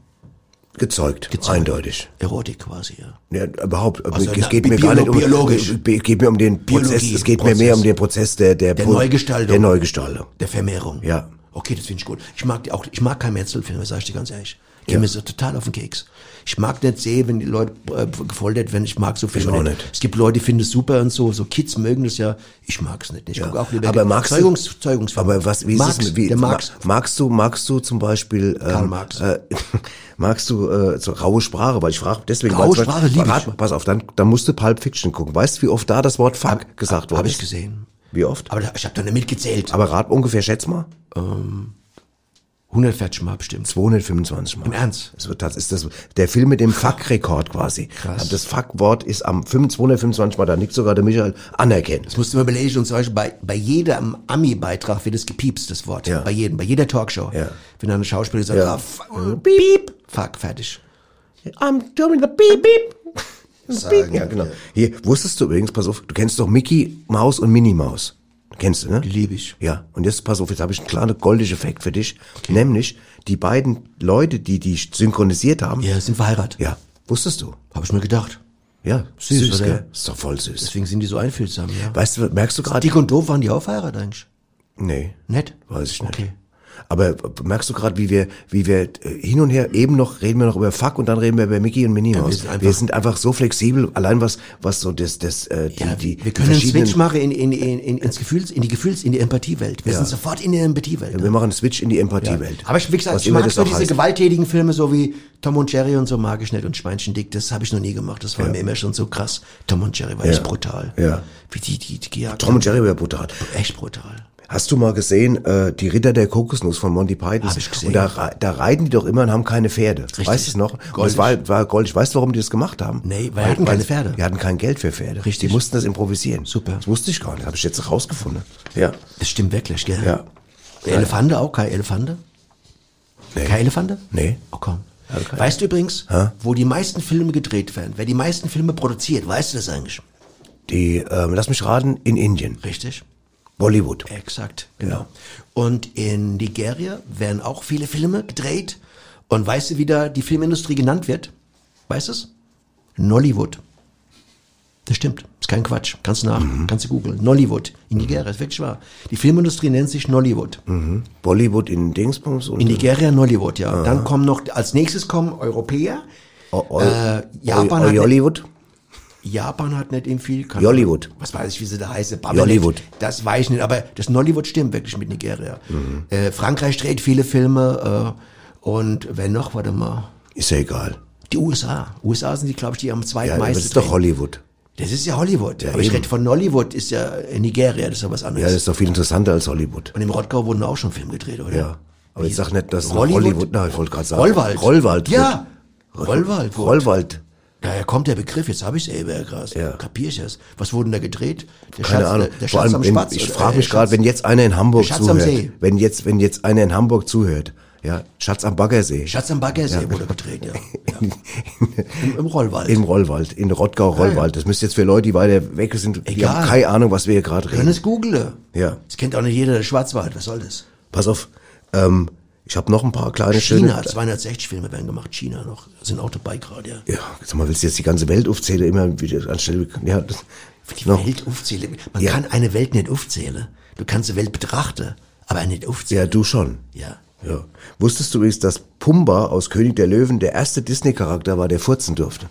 Gezeugt, Gezeugt. eindeutig. Erotik quasi, ja. Ja, überhaupt. Also, es na, geht mir gar nicht um, biologisch. Es geht mir um den Prozess. Biologie, Es geht mir Prozess. mehr um den Prozess der der, Der Pro- Neugestaltung. Der Neugestaltung. Der Vermehrung. Ja. Okay, das finde ich gut. Ich mag die auch, ich mag keine Metzelfilme, sag ich dir ganz ehrlich. Geh mir so total auf den Keks. Ich mag nicht sehen, wenn die Leute äh, gefoltert werden. Ich mag so Filme auch nicht. Es gibt Leute, die finden es super und so. So Kids mögen das ja. Ich mag es nicht. Ich gucke auch lieber aber magst Zeugungs, du, Zeugungsfilme. aber was, wie ist Marx, es mit, wie, der Marx. ma- magst du, magst du zum Beispiel, ähm, Karl Marx. Äh, magst du, äh, so raue Sprache, weil ich frage deswegen, Raue Sprache liebe ich. Pass auf, dann, dann musst du Pulp Fiction gucken. Weißt du, wie oft da das Wort Fuck gesagt worden Habe ich ist? gesehen. Wie oft? Aber ich habe da nicht mitgezählt. Aber rat ungefähr, schätz mal. 140 Mal bestimmt. 225 Mal. Im Ernst? Das, wird, das ist das, der Film mit dem Fuck-Rekord quasi. Krass. Das Fuck-Wort ist am 5 225 Mal, da nickt sogar der Michael anerkennt. Das musst du mal belegen. Und zum Beispiel bei, bei jedem Ami-Beitrag wird es gepiepst, das Wort. Ja. Bei jedem, bei jeder Talkshow. Ja. Wenn dann ein Schauspieler sagt, Ja. fuck, piep, fuck, fertig. I'm doing the beep beep. Sagen, ja, genau. Hier, wusstest du übrigens, pass auf, du kennst doch Mickey Maus und Minnie Maus. Kennst du, ne? Die liebe ich. Ja, und jetzt pass auf, jetzt habe ich einen kleinen goldigen Effekt für dich. Nämlich, die beiden Leute, die die synchronisiert haben. Ja, sind verheiratet. Ja, wusstest du? Habe ich mir gedacht. Ja, Süß, süß, oder? gell? Ist doch voll süß. Deswegen sind die so einfühlsam, ja. Weißt du, merkst du gerade? Dick und doof waren die auch verheiratet eigentlich? Nee. Nett? Weiß ich nicht. Okay. Aber merkst du gerade, wie wir, wie wir äh, hin und her, eben noch reden wir noch über Fuck und dann reden wir über Mickey und Minnie Maus. wir sind einfach- wir sind einfach so flexibel, allein was, was so das, das, äh, die, Ja, die, wir können einen Switch machen in, in, in, in, ins Gefühls, in die Gefühls, in die Empathiewelt. Wir sind sofort in der Empathiewelt. Wir machen einen Switch in die Empathiewelt. Aber ich, wie gesagt, Was ich mag so diese heißt. gewalttätigen Filme, so wie Tom und Jerry und so mag ich nicht und Schweinchen dick, das habe ich noch nie gemacht. Das war mir immer schon so krass. Tom und Jerry war echt brutal. Ja. Wie die, die, die gejagt Tom und Jerry wäre brutal. Echt brutal. Hast du mal gesehen, äh, die Ritter der Kokosnuss von Monty Python? Hab ich gesehen. Und da, da reiten die doch immer und haben keine Pferde. Weißt du es noch? Und Goldig. es war, war goldig. Weißt du, warum die das gemacht haben? Nee, weil die hatten keine Pferde. Die hatten kein Geld für Pferde. Richtig. Die mussten das improvisieren. Super. Das wusste ich gar nicht. Habe ich jetzt rausgefunden. Ja. Das stimmt wirklich, gell? Ja. Der Elefante auch? Kein Elefante? Nee. Kein Elefante? Nee. Oh komm. kein- Weißt du übrigens, Hä? wo die meisten Filme gedreht werden, wer die meisten Filme produziert, weißt du das eigentlich? Die, ähm, lass mich raten, in Indien. Richtig? Bollywood. Exakt, genau. Und in Nigeria werden auch viele Filme gedreht. Und weißt du, wie da die Filmindustrie genannt wird? Weißt du es? Nollywood. Das stimmt. Ist kein Quatsch. Kannst du nach, kannst du googeln. Nollywood. In Nigeria, ist wirklich wahr. Die Filmindustrie nennt sich Nollywood. Bollywood in Dingsbums und In Nigeria Nollywood, ja. Dann kommen noch, als nächstes kommen Europäer. O- O- Äh, Japan O- hat- Hollywood. Japan hat nicht eben viel. Keine Jollywood. Was weiß ich, wie sie da heißen. Jollywood. Das weiß ich nicht, aber das Nollywood stimmt wirklich mit Nigeria. Äh, Frankreich dreht viele Filme äh, und wer noch, warte mal. Ist ja egal. Die USA. USA sind die, glaube ich, die am Ja, zweitmeisten. aber das ist doch. Hollywood. Das ist ja Hollywood. aber ich eben. rede von Nollywood, ist ja in Nigeria, das ist ja was Ja, anderes. das ist doch viel interessanter als Hollywood. und im Rottgau wurden auch schon Filme gedreht, oder? Ja. Aber jetzt sag nicht, dass Hollywood? Hollywood, na, ich wollte gerade sagen. Rollwald. Rollwald. Ja. Rollwald. Rollwald. Daher kommt der Begriff, jetzt habe ich es eben krass. Ja. Kapier ich es. Was wurde denn da gedreht? Der Keine Schatz, Ahnung. Der, der Vor Schatz allem, am wenn, Spatz. ich frage äh, mich gerade, wenn jetzt einer in Hamburg Schatz am zuhört. See. Wenn jetzt, wenn jetzt einer in Hamburg zuhört. Ja, Schatz am Baggersee. Schatz am Baggersee wurde gedreht, ja. ja. Im, Im Rollwald. Im Rollwald, in Rottgau Rollwald. Das müsste jetzt für Leute, die weiter weg sind, die Egal. haben keine Ahnung, was wir hier gerade Können reden. es googeln. Ja. Das kennt auch nicht jeder der Schwarzwald. Was soll das? Pass auf, ähm, ich habe noch ein paar kleine China, schöne. 260 Filme werden gemacht. China noch. Sind auch dabei gerade, ja. Ja, sag mal, willst du jetzt die ganze Welt aufzählen, immer wieder anstelle, ja, das, Die noch, Welt aufzählen. Man Ja. kann eine Welt nicht aufzählen. Du kannst die Welt betrachten, aber nicht ja, aufzählen. du schon. Ja. Ja. Wusstest du übrigens, dass Pumba aus König der Löwen der erste Disney-Charakter war, der furzen durfte?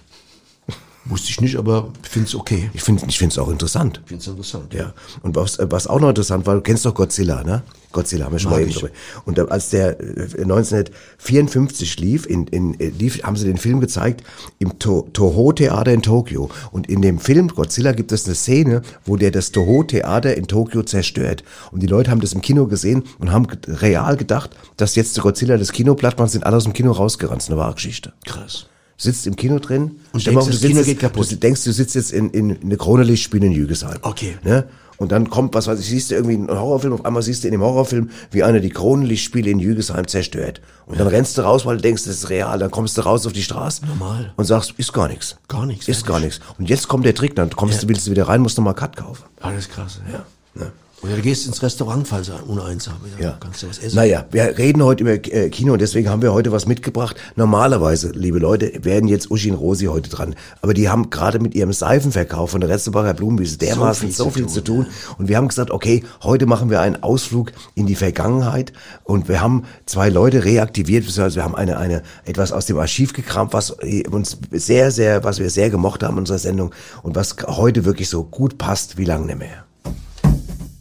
Wusste ich nicht, aber finde es okay. Ich finde ich find's auch interessant. Ich finde es interessant. Ja. Und was, äh, was auch noch interessant war, du kennst doch Godzilla, ne? Godzilla haben wir schon Mag mal eben drüber. Und als der äh, 1954 lief, in, in, äh, lief, haben sie den Film gezeigt im to Toho Theater in Tokio. Und in dem Film Godzilla gibt es eine Szene, wo der das Toho Theater in Tokio zerstört. Und die Leute haben das im Kino gesehen und haben real gedacht, dass jetzt der Godzilla das Kino platt macht, sind alle aus dem Kino rausgerannt. Das ist eine wahre Geschichte. Krass. Sitzt im Kino drin Und denkst, vor, das du Kino sitzt geht jetzt- kaputt. Du denkst, du sitzt jetzt in, in, in eine Krone Lichtspiel in Jügesheim. Okay. Ne? Und dann kommt, was weiß ich, siehst du irgendwie einen Horrorfilm, auf einmal siehst du in dem Horrorfilm, wie einer die Kronenlichtspiele in Jügesheim zerstört. Und dann rennst du raus, weil du denkst, das ist real. Dann kommst du raus auf die Straße. Normal. Und sagst, ist gar nichts. Gar nichts, Ist gar nichts. Und jetzt kommt der Trick, dann kommst Ja. du, willst du wieder rein, musst nochmal Cut kaufen. Alles krass, ja. Ne? Oder du gehst ins Restaurant, falls du ohne eins haben. Ja. Ja. Kannst du was essen? Naja, wir reden heute über äh, Kino und deswegen haben wir heute was mitgebracht. Normalerweise, liebe Leute, werden jetzt Uschi und Rosi heute dran. Aber die haben gerade mit ihrem Seifenverkauf von der Retzelbacher Blumenwiese dermaßen so viel, zu tun. Und wir haben gesagt, okay, heute machen wir einen Ausflug in die Vergangenheit. Und wir haben zwei Leute reaktiviert, beziehungsweise wir haben eine, eine, etwas aus dem Archiv gekramt, was uns sehr, sehr, was wir sehr gemocht haben in unserer Sendung und was heute wirklich so gut passt wie lange nicht mehr.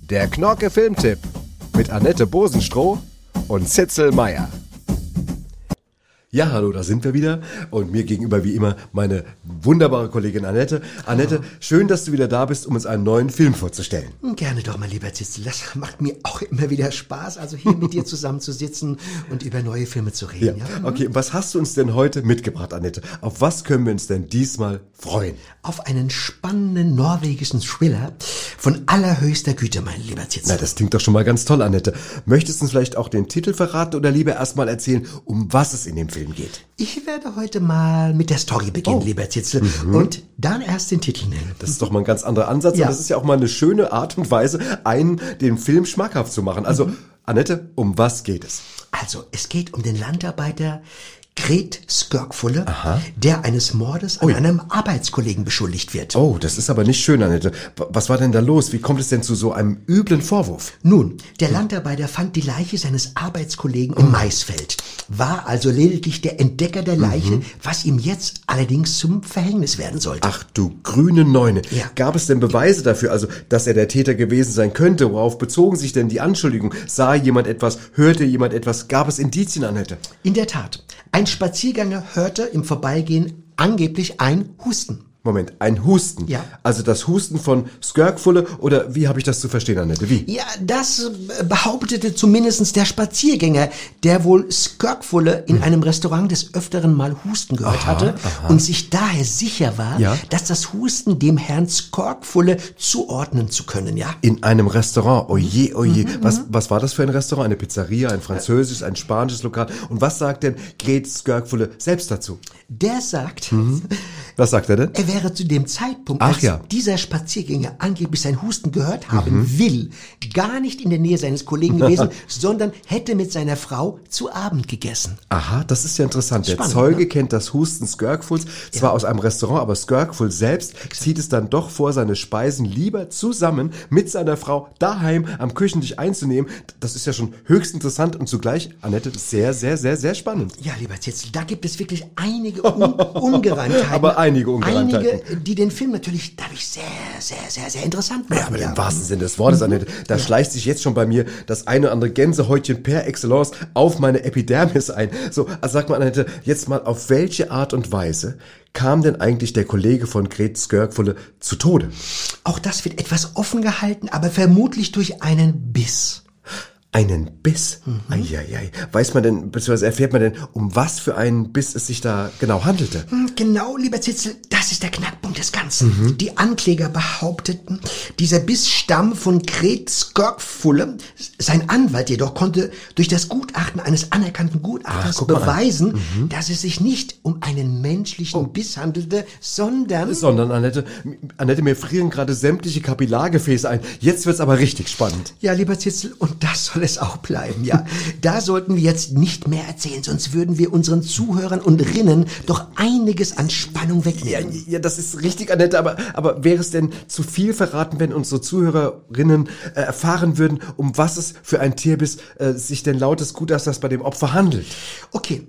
Der Knorke Filmtipp mit Annette Bosenstroh und Zitzel Meier. Ja, hallo, da sind wir wieder. Und mir gegenüber wie immer meine wunderbare Kollegin Annette. Annette, schön, dass du wieder da bist, um uns einen neuen Film vorzustellen. Gerne doch, mein lieber Zitzel. Das macht mir auch immer wieder Spaß, also hier mit dir zusammen zu sitzen und über neue Filme zu reden. Ja. Okay, was hast du uns denn heute mitgebracht, Annette? Auf was können wir uns denn diesmal freuen? Auf einen spannenden norwegischen Thriller von allerhöchster Güte, mein lieber Zitzel. Na, das klingt doch schon mal ganz toll, Annette. Möchtest du uns vielleicht auch den Titel verraten oder lieber erstmal erzählen, um was es in dem Film geht? Ich werde heute mal mit der Story beginnen, lieber Zitzel, und dann erst den Titel nennen. Das ist doch mal ein ganz anderer Ansatz Ja. und das ist ja auch mal eine schöne Art und Weise, einen den Film schmackhaft zu machen. Also, Annette, um was geht es? Also, es geht um den Landarbeiter Gret Skörkfulle, der eines Mordes an einem Arbeitskollegen beschuldigt wird. Oh, das ist aber nicht schön, Annette. Was war denn da los? Wie kommt es denn zu so einem üblen Vorwurf? Nun, der Landarbeiter fand die Leiche seines Arbeitskollegen im Maisfeld, war also lediglich der Entdecker der Leiche, was ihm jetzt allerdings zum Verhängnis werden sollte. Ach du grüne Neune. Ja. Gab es denn Beweise dafür, also, dass er der Täter gewesen sein könnte? Worauf bezogen sich denn die Anschuldigung? Sah jemand etwas? Hörte jemand etwas? Gab es Indizien, Annette? In der Tat, ein Spaziergänger hörte im Vorbeigehen angeblich ein Husten. Moment, ein Husten. Ja. Also das Husten von Skirkfulle oder wie habe ich das zu verstehen, Annette? Wie? Ja, das äh, behauptete zumindest der Spaziergänger, der wohl Skirkfulle in einem Restaurant des Öfteren mal Husten gehört hatte und sich daher sicher war, Ja. dass das Husten dem Herrn Skirkfulle zuordnen zu können, ja? In einem Restaurant. Oje, oje. Mhm, Was, was war das für ein Restaurant? Eine Pizzeria, ein französisches, ein spanisches Lokal? Und was sagt denn Gret Skirkfulle selbst dazu? Der sagt, Was sagt er denn? er wäre zu dem Zeitpunkt, Ach als ja. dieser Spaziergänger angeblich sein Husten gehört haben Mhm. will, gar nicht in der Nähe seines Kollegen gewesen, sondern hätte mit seiner Frau zu Abend gegessen. Aha, das ist ja interessant. Der Spannend, Zeuge ne? kennt das Husten Skirkfuls zwar aus einem Restaurant, aber Skirkful selbst zieht es dann doch vor, seine Speisen lieber zusammen mit seiner Frau daheim am Küchentisch einzunehmen. Das ist ja schon höchst interessant und zugleich, Annette, sehr, sehr, sehr, sehr spannend. Ja, lieber Zitzel, da gibt es wirklich einige Un Ungereimtheiten. Aber einige Ungereimtheiten. Einige, die den Film natürlich dadurch sehr, sehr, sehr, sehr interessant machen. Ja, aber im wahrsten Sinne des Wortes, Annette, da schleicht sich jetzt schon bei mir das eine oder andere Gänsehäutchen per Excellence auf meine Epidermis ein. So, also sag mal, Annette, jetzt mal, auf welche Art und Weise kam denn eigentlich der Kollege von Gret Skirkfulle zu Tode? Auch das wird etwas offen gehalten, aber vermutlich durch einen Biss. Einen Biss? Eieiei. Weiß man denn, beziehungsweise erfährt man denn, um was für einen Biss es sich da genau handelte? Hm, Genau, lieber Zitzel, das ist der Knackpunkt des Ganzen. Mhm. Die Ankläger behaupteten, dieser Biss stamm von Gret Skörkfulle. Sein Anwalt jedoch konnte durch das Gutachten eines anerkannten Gutachters Ach, an. Mhm. Oh. beweisen, dass es sich nicht um einen menschlichen Biss handelte, sondern... Sondern, Annette, Annette, mir frieren gerade sämtliche Kapillargefäße ein. Jetzt wird's aber richtig spannend. Ja, lieber Zitzel, und das soll es auch bleiben, ja. Da sollten wir jetzt nicht mehr erzählen, sonst würden wir unseren Zuhörern und Rinnen doch einiges an Spannung Ja, wegnehmen. ja, das ist richtig, Annette, aber, aber wäre es denn zu viel verraten, wenn unsere Zuhörerinnen äh, erfahren würden, um was es für ein Tierbiss äh, sich denn laut des Gutachters bei dem Opfer handelt? Okay.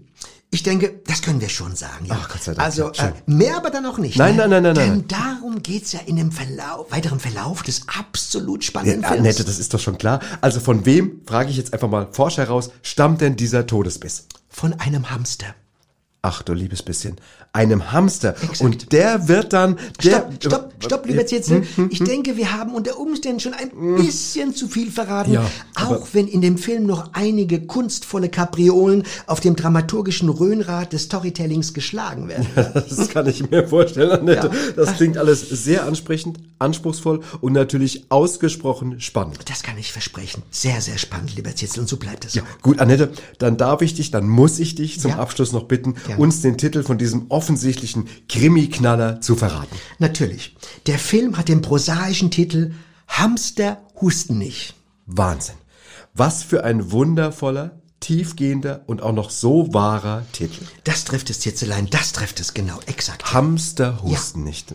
Ich denke, das können wir schon sagen. Ja. Ach, Gott sei Dank, Also äh, mehr aber dann auch nicht. Nein, ne? nein, nein, nein, Denn nein. darum geht's ja in dem Verlauf, weiteren Verlauf des absolut Ja, spannenden Films. Annette, das ist doch schon klar. Also von wem, frage ich jetzt einfach mal forsch heraus, stammt denn dieser Todesbiss? Von einem Hamster. Ach du liebes bisschen, einem Hamster. Und der wird dann... Der, Stopp, stopp, stopp, lieber Zitzel. Ich denke, wir haben unter Umständen schon ein bisschen zu viel verraten. Ja, auch wenn in dem Film noch einige kunstvolle Kapriolen auf dem dramaturgischen Röhnrad des Storytellings geschlagen werden. Das kann ich mir vorstellen, Annette. Ja. Das klingt alles sehr ansprechend, anspruchsvoll und natürlich ausgesprochen spannend. Das kann ich versprechen. Sehr, sehr spannend, lieber Zitzel. Und so bleibt es Ja, gut, Annette, dann darf ich dich, dann muss ich dich zum Ja. Abschluss noch bitten, Gerne. Uns den Titel von diesem offensichtlichen Krimi-Knaller zu verraten. Natürlich. Der Film hat den prosaischen Titel Hamster Husten nicht. Wahnsinn. Was für ein wundervoller, tiefgehender und auch noch so wahrer Titel. Das trifft es, Zitzelein, das trifft es genau, exakt. Hamster husten nicht.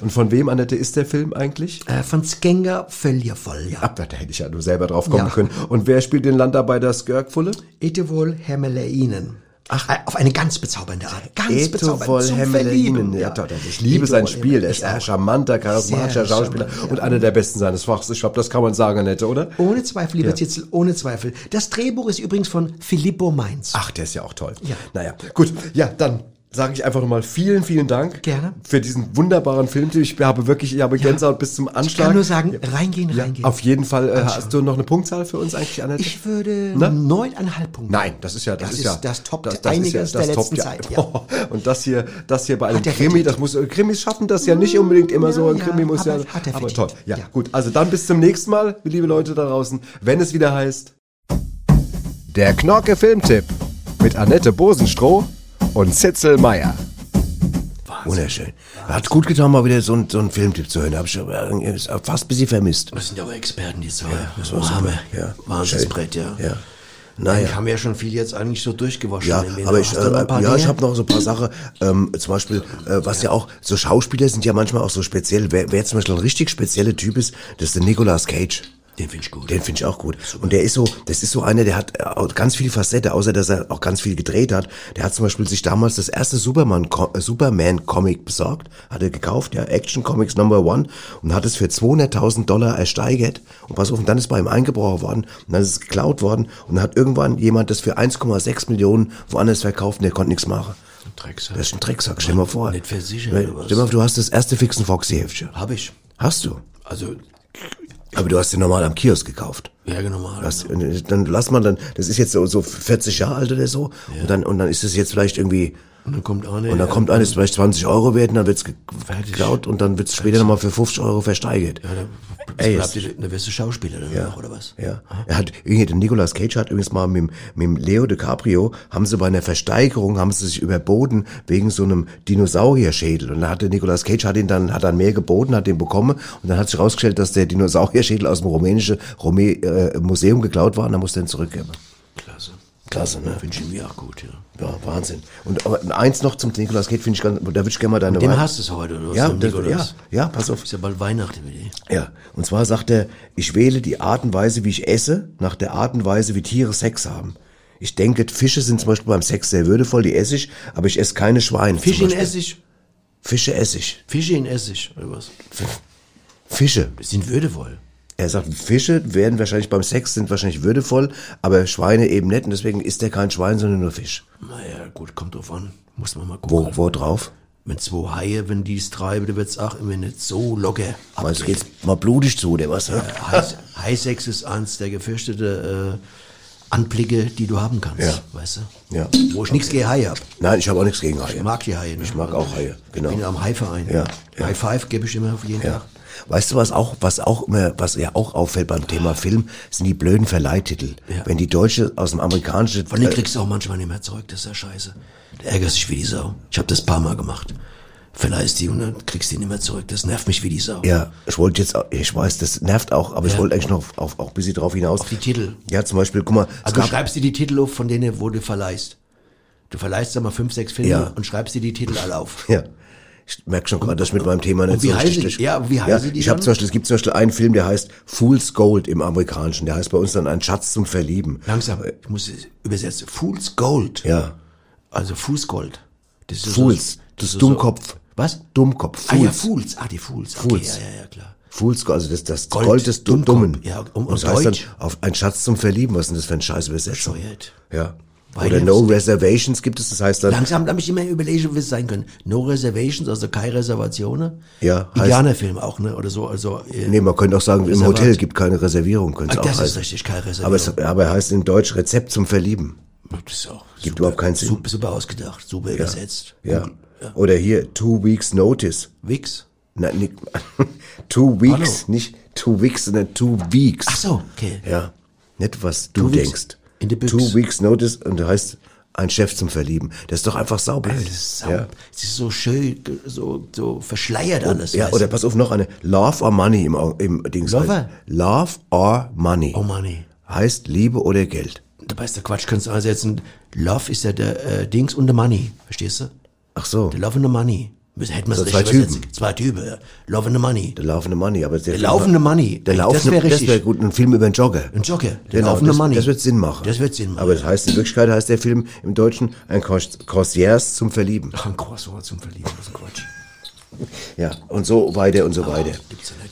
Und von wem, Annette, ist der Film eigentlich? Äh, von Skenger Völjervoll, ja. Ab, da hätte ich ja nur selber drauf kommen Ja. können. Und wer spielt den Landarbeiter Skirkfulle? Etewol Hemmeleinen. Ach, auf eine ganz bezaubernde Art. Ganz Eto bezaubernd. voll zum. Verlieben. Ja, toll. Ich liebe sein Eto voll Spiel. Er ist ein charmanter, charismatischer Schauspieler charmant, ja. und einer der besten seines Fachs. Ich glaube, das kann man sagen, Annette, oder? Ohne Zweifel, lieber Ja. Zitzel, ohne Zweifel. Das Drehbuch ist übrigens von Filippo Mainz. Ach, der ist ja auch toll. Ja. Naja, gut. Ja, dann sage ich einfach nochmal vielen, vielen Dank. Gerne. Für diesen wunderbaren Filmtipp. Ich habe wirklich, ich habe Gänsehaut bis zum Anschlag. Ich kann nur sagen, reingehen, Ja, reingehen. auf jeden Fall. Äh, hast du noch eine Punktzahl für uns eigentlich, Annette? Ich würde neuneinhalb Punkte. Nein, das ist ja, das, Das ist ja, ist- das toppt ist einiges der toppt letzten Zeit, ja. Und das hier, das hier bei einem Krimi, das muss, Krimis schaffen das ja nicht unbedingt immer so. Ein ja, Krimi muss aber ja, hat er aber toll. Ja, Ja. gut. Also dann bis zum nächsten Mal, liebe Leute da draußen, wenn es wieder heißt, der Knorke Filmtipp mit Annette Bosenstroh und Zitzel Meier. Wunderschön. Hat gut getan, mal wieder so, einen- so einen Filmtipp zu hören. Hab ich irgendwie fast ein bisschen vermisst. Das sind ja aber Experten, die zwei. Das war super. Ja. Wahnsinnsbrett, ja. Ja. Naja. Naja. haben wir ja schon viel jetzt eigentlich so durchgewaschen. Ja, Im Winter. aber ich, Hast du noch ein äh, ja, ich habe noch so ein paar Sachen. Ähm, zum Beispiel, äh, was ja auch, so Schauspieler sind ja manchmal auch so speziell. Wer, wer zum Beispiel ein richtig spezieller Typ ist, das ist der Nicolas Cage. Den finde ich gut. Den finde ich auch gut. Und der ist so, das ist so einer, der hat äh, ganz viele Facetten, außer dass er auch ganz viel gedreht hat. Der hat zum Beispiel sich damals das erste Superman, äh, Superman besorgt, hat er gekauft, ja, Action Comics Number One, und hat es für 200.000 Dollar ersteigert. Und pass auf, und dann ist bei ihm eingebrochen worden, und dann ist es geklaut worden, und dann hat irgendwann jemand das für 1,6 Millionen woanders verkauft, und der konnte nichts machen. Drecksack. Das ist ein Drecksack, stell mal vor. Nicht versichert, Stell mal vor, du hast das erste Fixen Foxy Heftchen. Habe ich. Hast du? Also, Aber du hast den normal am Kiosk gekauft. ja, genau. Das, dann lass man dann, das ist jetzt so, so 40 Jahre alt oder so, und dann, und dann ist es jetzt vielleicht irgendwie, Und dann kommt eine. und dann ja, kommt eines vielleicht 20 Euro wert, und dann wird's geklaut, und dann wird's später nochmal für 50 Euro versteigert. Ja, dann Ey, bleibt ist- die, dann wirst du Schauspieler dann noch, oder was? Ja. Er hat, irgendwie, der Nicolas Cage hat übrigens mal mit, dem- mit Leo DiCaprio, haben sie bei einer Versteigerung, haben sie sich überboten wegen so einem Dinosaurierschädel. Und da hat der Nicolas Cage hat ihn dann, hat dann mehr geboten, hat den bekommen. Und dann hat sich herausgestellt, dass der Dinosaurierschädel aus dem rumänischen Rome, äh, Museum geklaut war, und dann musste er ihn zurückgeben. Klasse. Ne? Finde ich mir auch gut, ja. Ja, Wahnsinn. Und aber eins noch zum Nicolas Cage finde ich ganz, da würde ich gerne mal deine Dem hast du es heute, oder? Ja, das, Nikolaus? ja, ja, pass auf. Ist ja bald Weihnachten mit dir. Ja, und zwar sagt er, ich wähle die Art und Weise, wie ich esse, nach der Art und Weise, wie Tiere Sex haben. Ich denke, Fische sind zum Beispiel beim Sex sehr würdevoll, die esse ich, aber ich esse keine Schweine. zum Fisch in. Essig. Fische esse ich. Fische in Essig, oder was? Fische. Sind würdevoll. Er sagt, Fische werden wahrscheinlich beim Sex, sind wahrscheinlich würdevoll, aber Schweine eben nicht und deswegen isst er kein Schwein, sondern nur Fisch. Naja, gut, kommt drauf an. Muss man mal gucken. Wo, wo drauf? Wenn zwei Haie, wenn die es treiben, dann wird's auch immer nicht so locker. Meinst du, geht's mal blutig zu, oder was? Ja. High- Highsex ist eins der gefürchteten äh, Anblicke, die du haben kannst, Ja. weißt du? Ja. Wo ich nichts gegen Haie hab. Nein, ich habe auch nichts gegen Haie. Ich mag die Haie. Ne? Ich mag auch Haie, genau. Ich bin am Haiverein. Ja, ja. High Five gebe ich immer auf jeden Ja. Tag. Weißt du, was auch, was auch immer, was ja auch auffällt beim Thema Film, sind die blöden Verleihtitel. Ja. Wenn die Deutsche aus dem amerikanischen, Von denen kriegst du auch manchmal nicht mehr zurück, das ist ja scheiße. Du ärgerst dich wie die Sau. Ich habe das ein paar Mal gemacht. Verleihst die und dann kriegst du die nicht mehr zurück. Das nervt mich wie die Sau. ja, ich wollte jetzt, ich weiß, das nervt auch, aber ich Ja. wollte eigentlich noch auf, auch ein bisschen drauf hinaus. Auf die Titel. Ja, zum Beispiel, guck mal, Also du schreibst dir die Titel auf, von denen, wo du verleihst. Du verleihst da mal fünf, sechs Filme Ja. und schreibst dir die Titel alle auf. ja. Ich merke schon gerade, dass ich mit meinem Thema nicht wie so richtig... die? Ja, wie heißen die Ich habe zum Beispiel, es gibt zum Beispiel einen Film, der heißt Fool's Gold im Amerikanischen. Der heißt bei uns dann Ein Schatz zum Verlieben. Langsam, ich muss es übersetzen. Fool's Gold. Ja. Also Fußgold. Das ist Fools. So, Das ist so- Dummkopf. Was? Dummkopf. Ah ja, Fools. Fools. Ah, die Fools. Okay, Fools. Ja, ja, ja, klar. Fool's Gold, also das, das Gold, Gold, des Du- Dummkopf. Dummen. Ja, um- und das heißt dann auf ein Schatz zum Verlieben. Was ist denn das für ein scheiß? Bescheuert. Ja. Weil Oder No Reservations gibt es, das heißt dann, Langsam habe ich immer überlegt, wie es sein können. No Reservations, also keine Reservationen. Ja, Indianerfilm auch, ne? Oder so, also. äh, nee, man könnte auch sagen, im. Hotel gibt keine Reservierung, könnte Ah, auch das ist heißen. richtig, keine Reservierung. Aber es, aber er heißt in Deutsch Rezept zum Verlieben. Das ist auch Gibt super, überhaupt keinen Sinn. Super, super ausgedacht, super übersetzt. Ja. Ja. Oder hier, Two Weeks Notice. Wix. Nein, nicht, two Weeks, Hallo. nicht Two Weeks, sondern Two Weeks. Ach so, okay. Ja. Nicht, was du Two Weeks denkst. In the books. Two Weeks Notice und heißt ein Chef zum Verlieben. Das ist doch einfach saublöd. Das ist, sau, ja. es ist so schön, so, so verschleiert alles. ja, oder pass auf, noch eine. Love or Money im, im Dings. Love? Love or Money. Oh Money. Heißt Liebe oder Geld. Dabei ist der Quatsch, kannst du einsetzen. Love ist ja der äh, Dings und der Money. Verstehst du? Ach so. Der Love and the Money. Hätten wir So es zwei. Typen. Zwei Typen, ja. Love and the Money. Der laufende Money, aber der, Der laufende Money. Der Das laufende, das richtig. wäre gut, ein Film über einen Jogger. Ein Jogger. Der Genau, laufende das, Money. das wird Sinn machen. Das wird Sinn machen. Aber das heißt, in Wirklichkeit heißt der Film im Deutschen ein Concierge zum Verlieben. Ach, ein Croissant zum Verlieben, das ist ein Quatsch. Ja, und so weiter und so weiter.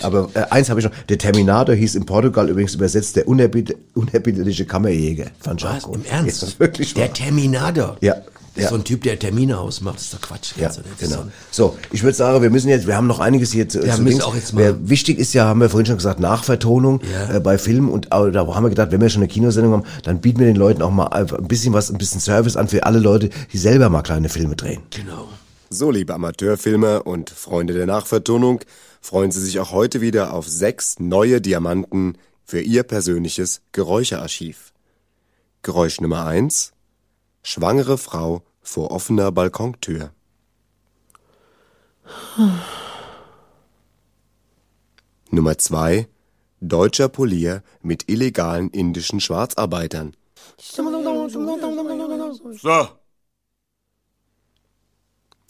Aber äh, eins habe ich noch. Der Terminator hieß in Portugal übrigens übersetzt der unerbittliche Kammerjäger. Fand ich Was? gut. Im Ernst? Ist das wirklich der wahr? Terminator. Ja, Das ja. so ein Typ, der Termine ausmacht. Das ist doch Quatsch. Ja, ist genau. so So, ich würde sagen, wir müssen jetzt, wir haben noch einiges hier zu, Ja, zu müssen auch jetzt mal- Wer, wichtig ist ja, haben wir vorhin schon gesagt, Nachvertonung Ja. äh, bei Filmen und äh, da haben wir gedacht, wenn wir schon eine Kinosendung haben, dann bieten wir den Leuten auch mal einfach ein bisschen was, ein bisschen Service an für alle Leute, die selber mal kleine Filme drehen. Genau. So, liebe Amateurfilmer und Freunde der Nachvertonung, freuen Sie sich auch heute wieder auf sechs neue Diamanten für Ihr persönliches Geräuschearchiv. Geräusch Nummer eins: Schwangere Frau vor offener Balkontür. Nummer zwei: Deutscher Polier mit illegalen indischen Schwarzarbeitern. So,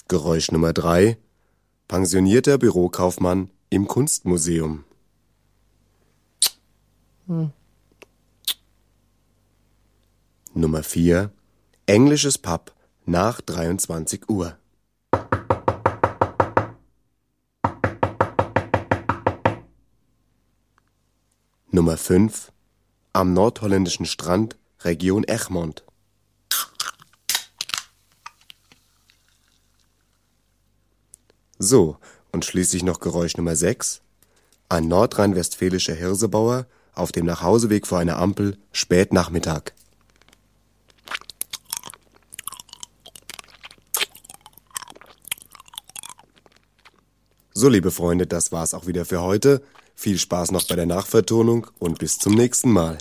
Geräusch Nummer drei: Pensionierter Bürokaufmann im Kunstmuseum. Nummer vier: Englisches Pub nach 23 Uhr. Nummer fünf: Am nordholländischen Strand Region Egmond. So, und schließlich noch Geräusch Nummer 6. Ein nordrhein-westfälischer Hirsebauer auf dem Nachhauseweg vor einer Ampel, spät Nachmittag. So, liebe Freunde, das war's auch wieder für heute. Viel Spaß noch bei der Nachvertonung und bis zum nächsten Mal.